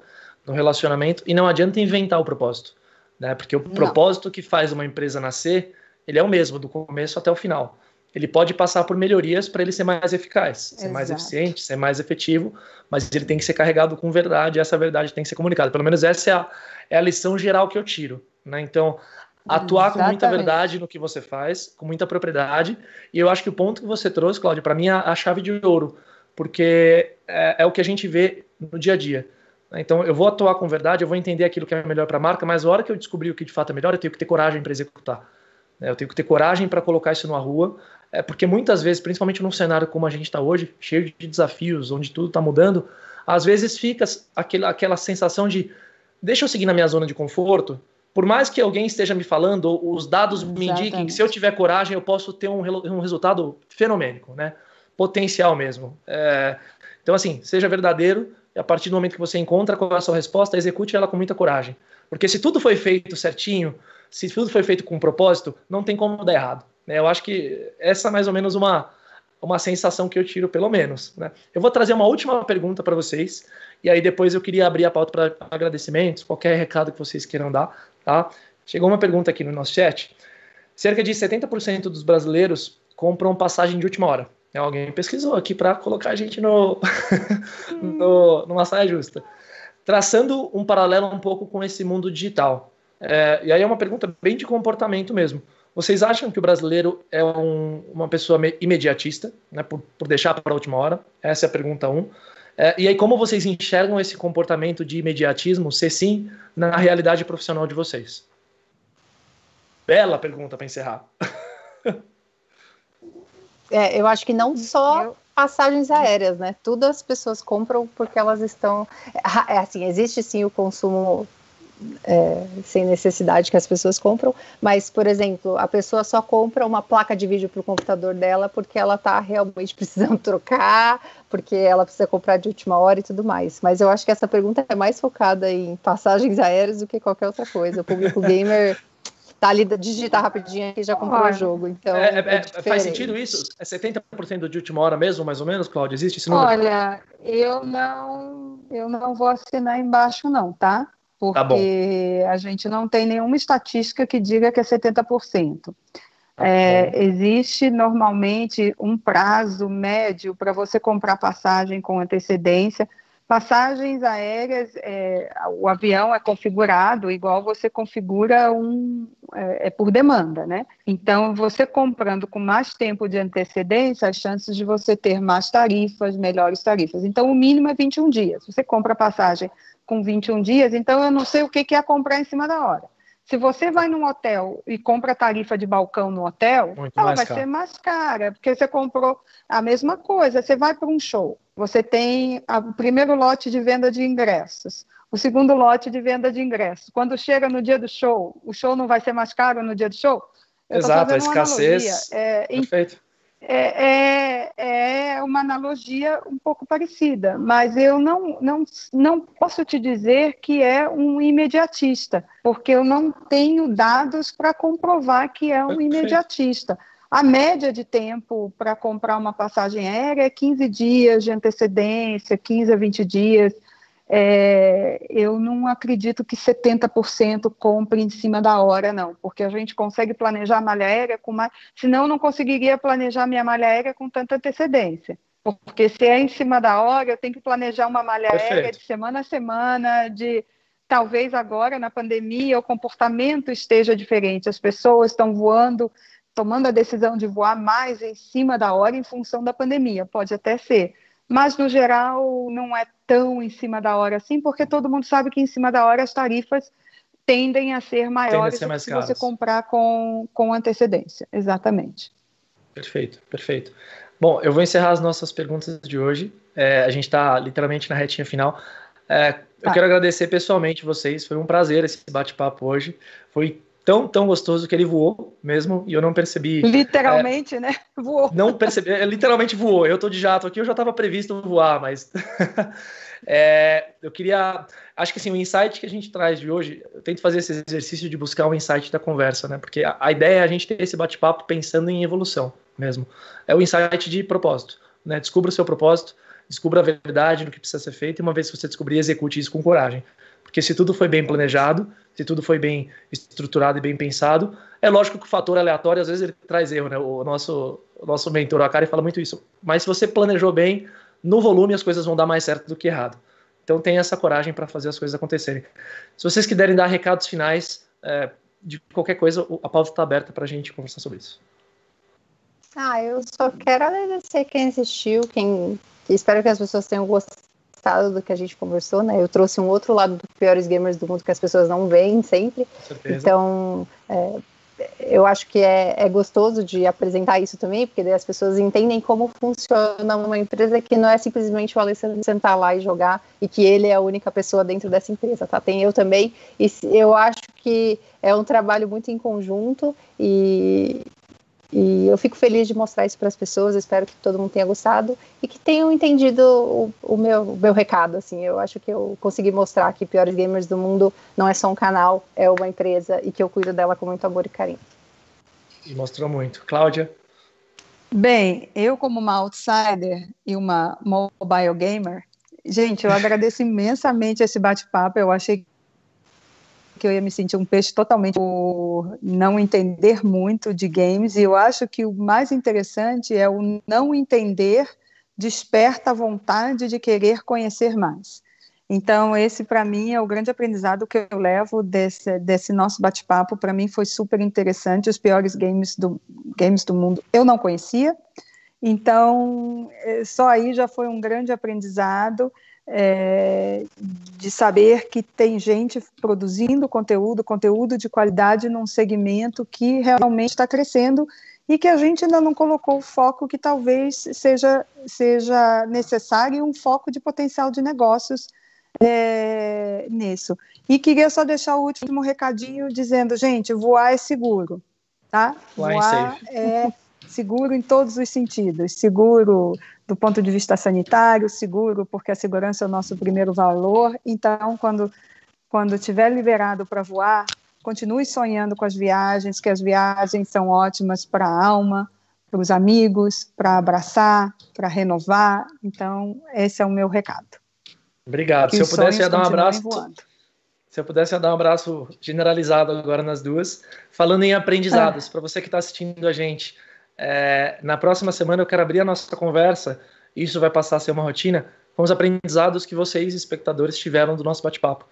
no relacionamento e não adianta inventar o propósito, né? Porque o não. propósito que faz uma empresa nascer, ele é o mesmo do começo até o final. Ele pode passar por melhorias para ele ser mais eficaz, ser Exato. mais eficiente, ser mais efetivo, mas ele tem que ser carregado com verdade. E essa verdade tem que ser comunicada. Pelo menos essa é a, é a lição geral que eu tiro, né? Então atuar Exatamente. com muita verdade no que você faz, com muita propriedade. E eu acho que o ponto que você trouxe, Cláudio, para mim é a chave de ouro, porque é, é, o que a gente vê no dia a dia. Então, eu vou atuar com verdade, eu vou entender aquilo que é melhor para a marca, mas a hora que eu descobrir o que de fato é melhor, eu tenho que ter coragem para executar. Né? Eu tenho que ter coragem para colocar isso na rua, é porque muitas vezes, principalmente num cenário como a gente está hoje, cheio de desafios, onde tudo está mudando, às vezes fica aquela, aquela sensação de deixa eu seguir na minha zona de conforto, por mais que alguém esteja me falando, os dados Exatamente. me indiquem que se eu tiver coragem, eu posso ter um, um resultado fenomênico, né? Potencial mesmo. É, então, assim, seja verdadeiro e a partir do momento que você encontra qual é a sua resposta, execute ela com muita coragem. Porque se tudo foi feito certinho, se tudo foi feito com um propósito, não tem como dar errado. Né? Eu acho que essa é mais ou menos uma, uma sensação que eu tiro, pelo menos. Né? Eu vou trazer uma última pergunta para vocês, e aí depois eu queria abrir a pauta para agradecimentos, qualquer recado que vocês queiram dar. Tá? Chegou uma pergunta aqui no nosso chat. Cerca de 70% dos brasileiros compram passagem de última hora. É, alguém pesquisou aqui para colocar a gente no, no, numa saia justa. Traçando um paralelo um pouco com esse mundo digital. É, e aí é uma pergunta bem de comportamento mesmo. Vocês acham que o brasileiro é um, uma pessoa imediatista, né, por, por deixar para a última hora? Essa é a pergunta 1. Um. É, e aí, como vocês enxergam esse comportamento de imediatismo, se sim, na realidade profissional de vocês? Bela pergunta para encerrar. É, eu acho que não só passagens aéreas, né? Tudo as pessoas compram porque elas estão. É, assim, existe sim o consumo é, sem necessidade que as pessoas compram, mas, por exemplo, a pessoa só compra uma placa de vídeo para o computador dela porque ela está realmente precisando trocar, porque ela precisa comprar de última hora e tudo mais. Mas eu acho que essa pergunta é mais focada em passagens aéreas do que qualquer outra coisa. O público gamer tá ali, digita rapidinho aqui já comprou o jogo. Então, é, é, é faz sentido isso? É 70% de última hora mesmo, mais ou menos, Cláudia? Existe esse número? Olha, eu não, eu não vou assinar embaixo, não, tá? Porque tá a gente não tem nenhuma estatística que diga que é 70%. É, existe normalmente um prazo médio para você comprar passagem com antecedência. Passagens aéreas, é, o avião é configurado igual você configura um é, é, por demanda, né? Então, você comprando com mais tempo de antecedência, as chances de você ter mais tarifas, melhores tarifas. Então, o mínimo é 21 dias. Você compra passagem com 21 dias, então eu não sei o que é comprar em cima da hora. Se você vai num hotel e compra tarifa de balcão no hotel, Muito ela vai ser mais cara, porque você comprou a mesma coisa. Você vai para um show, você tem o primeiro lote de venda de ingressos, o segundo lote de venda de ingressos. Quando chega no dia do show, o show não vai ser mais caro no dia do show? Eu Exato, a escassez. É, Perfeito é, é, é, uma analogia um pouco parecida, mas eu não, não, não posso te dizer que é um imediatista, porque eu não tenho dados para comprovar que é um imediatista. A média de tempo para comprar uma passagem aérea é 15 dias de antecedência, 15 a 20 dias é, eu não acredito que 70% compre em cima da hora, não, porque a gente consegue planejar a malha aérea com mais. Senão, eu não conseguiria planejar minha malha aérea com tanta antecedência. Porque se é em cima da hora, eu tenho que planejar uma malha Perfeito. aérea de semana a semana, de talvez agora na pandemia o comportamento esteja diferente, as pessoas estão voando, tomando a decisão de voar mais em cima da hora em função da pandemia, pode até ser mas no geral não é tão em cima da hora assim, porque todo mundo sabe que em cima da hora as tarifas tendem a ser maiores a ser se você comprar com, com antecedência. Exatamente. Perfeito, perfeito. Bom, eu vou encerrar as nossas perguntas de hoje. É, a gente está literalmente na retinha final. É, tá. Eu quero agradecer pessoalmente vocês. Foi um prazer esse bate-papo hoje. Foi tão, tão gostoso que ele voou mesmo e eu não percebi. Literalmente, é, né? Voou. Não percebi, é, literalmente voou. Eu tô de jato aqui, eu já estava previsto voar, mas. é, eu queria. Acho que assim, o insight que a gente traz de hoje, eu tento fazer esse exercício de buscar o um insight da conversa, né? Porque a, a ideia é a gente ter esse bate-papo pensando em evolução mesmo. É o insight de propósito, né? Descubra o seu propósito, descubra a verdade do que precisa ser feito e uma vez que você descobrir, execute isso com coragem. Porque se tudo foi bem planejado, se tudo foi bem estruturado e bem pensado, é lógico que o fator aleatório às vezes ele traz erro, né? O nosso, o nosso mentor, a Akari, fala muito isso. Mas se você planejou bem, no volume as coisas vão dar mais certo do que errado. Então tenha essa coragem para fazer as coisas acontecerem. Se vocês quiserem dar recados finais é, de qualquer coisa, a pauta está aberta para a gente conversar sobre isso. Ah, eu só quero agradecer quem assistiu, quem espero que as pessoas tenham gostado gostado do que a gente conversou, né? Eu trouxe um outro lado dos piores gamers do mundo que as pessoas não veem sempre. Então, é, eu acho que é, é, gostoso de apresentar isso também, porque daí as pessoas entendem como funciona uma empresa que não é simplesmente o Alessandro sentar lá e jogar e que ele é a única pessoa dentro dessa empresa, tá? Tem eu também, e eu acho que é um trabalho muito em conjunto e, e eu fico feliz de mostrar isso para as pessoas, espero que todo mundo tenha gostado e que tenham entendido o, o, meu, o meu recado. Assim, eu acho que eu consegui mostrar que Piores Gamers do Mundo não é só um canal, é uma empresa e que eu cuido dela com muito amor e carinho. E mostrou muito. Cláudia? Bem, eu como uma outsider e uma mobile gamer, gente, eu agradeço imensamente esse bate-papo, eu achei que eu ia me sentir um peixe totalmente por não entender muito de games, e eu acho que o mais interessante é o não entender desperta a vontade de querer conhecer mais. Então, esse para mim é o grande aprendizado que eu levo desse, desse nosso bate-papo. Para mim foi super interessante. Os piores games do, games do mundo eu não conhecia. Então, é, só aí já foi um grande aprendizado é, de saber que tem gente produzindo conteúdo, conteúdo de qualidade num segmento que realmente está crescendo e que a gente ainda não colocou o foco que talvez seja, seja necessário, um foco de potencial de negócios é, nisso. E queria só deixar o último recadinho dizendo, gente, voar é seguro, tá? Voar é seguro em todos os sentidos, seguro do ponto de vista sanitário, seguro, porque a segurança é o nosso primeiro valor. Então, quando quando estiver liberado para voar, continue sonhando com as viagens, que as viagens são ótimas para a alma, para os amigos, para abraçar, para renovar. Então, esse é o meu recado. Obrigado. Que Se eu pudesse, ia dar um abraço. Se eu pudesse eu dar um abraço generalizado agora nas duas. Falando em aprendizados, ah. para você que está assistindo a gente, é, na próxima semana eu quero abrir a nossa conversa, isso vai passar a ser uma rotina, com os aprendizados que vocês, espectadores, tiveram do nosso bate-papo.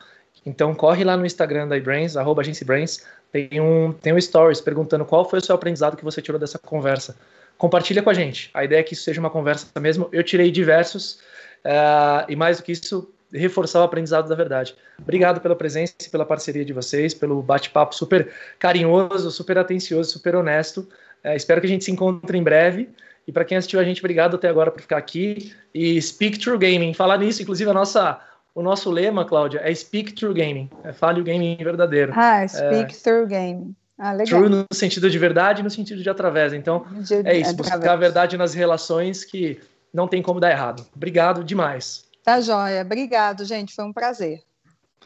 Então corre lá no Instagram da iBrains, arroba agenciabrains, tem um, tem um stories perguntando qual foi o seu aprendizado que você tirou dessa conversa. Compartilha com a gente. A ideia é que isso seja uma conversa mesmo. Eu tirei diversos, uh, e mais do que isso, reforçar o aprendizado da verdade. Obrigado pela presença pela parceria de vocês, pelo bate-papo super carinhoso, super atencioso, super honesto. Uh, espero que a gente se encontre em breve. E para quem assistiu a gente, obrigado até agora por ficar aqui. E Speak True Gaming. Falar nisso, inclusive, a nossa o nosso lema, Cláudia, é Speak Through Gaming. É fale o gaming verdadeiro. Ah, Speak é, Through Gaming. Ah, legal. True no sentido de verdade e no sentido de através. Então, de, é isso, buscar a verdade nas relações que não tem como dar errado. Obrigado demais. Tá joia. Obrigado, gente. Foi um prazer.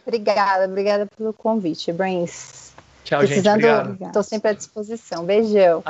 Obrigada, obrigada pelo convite, Brains. Tchau, Precisando, gente. Estou sempre à disposição. Beijão.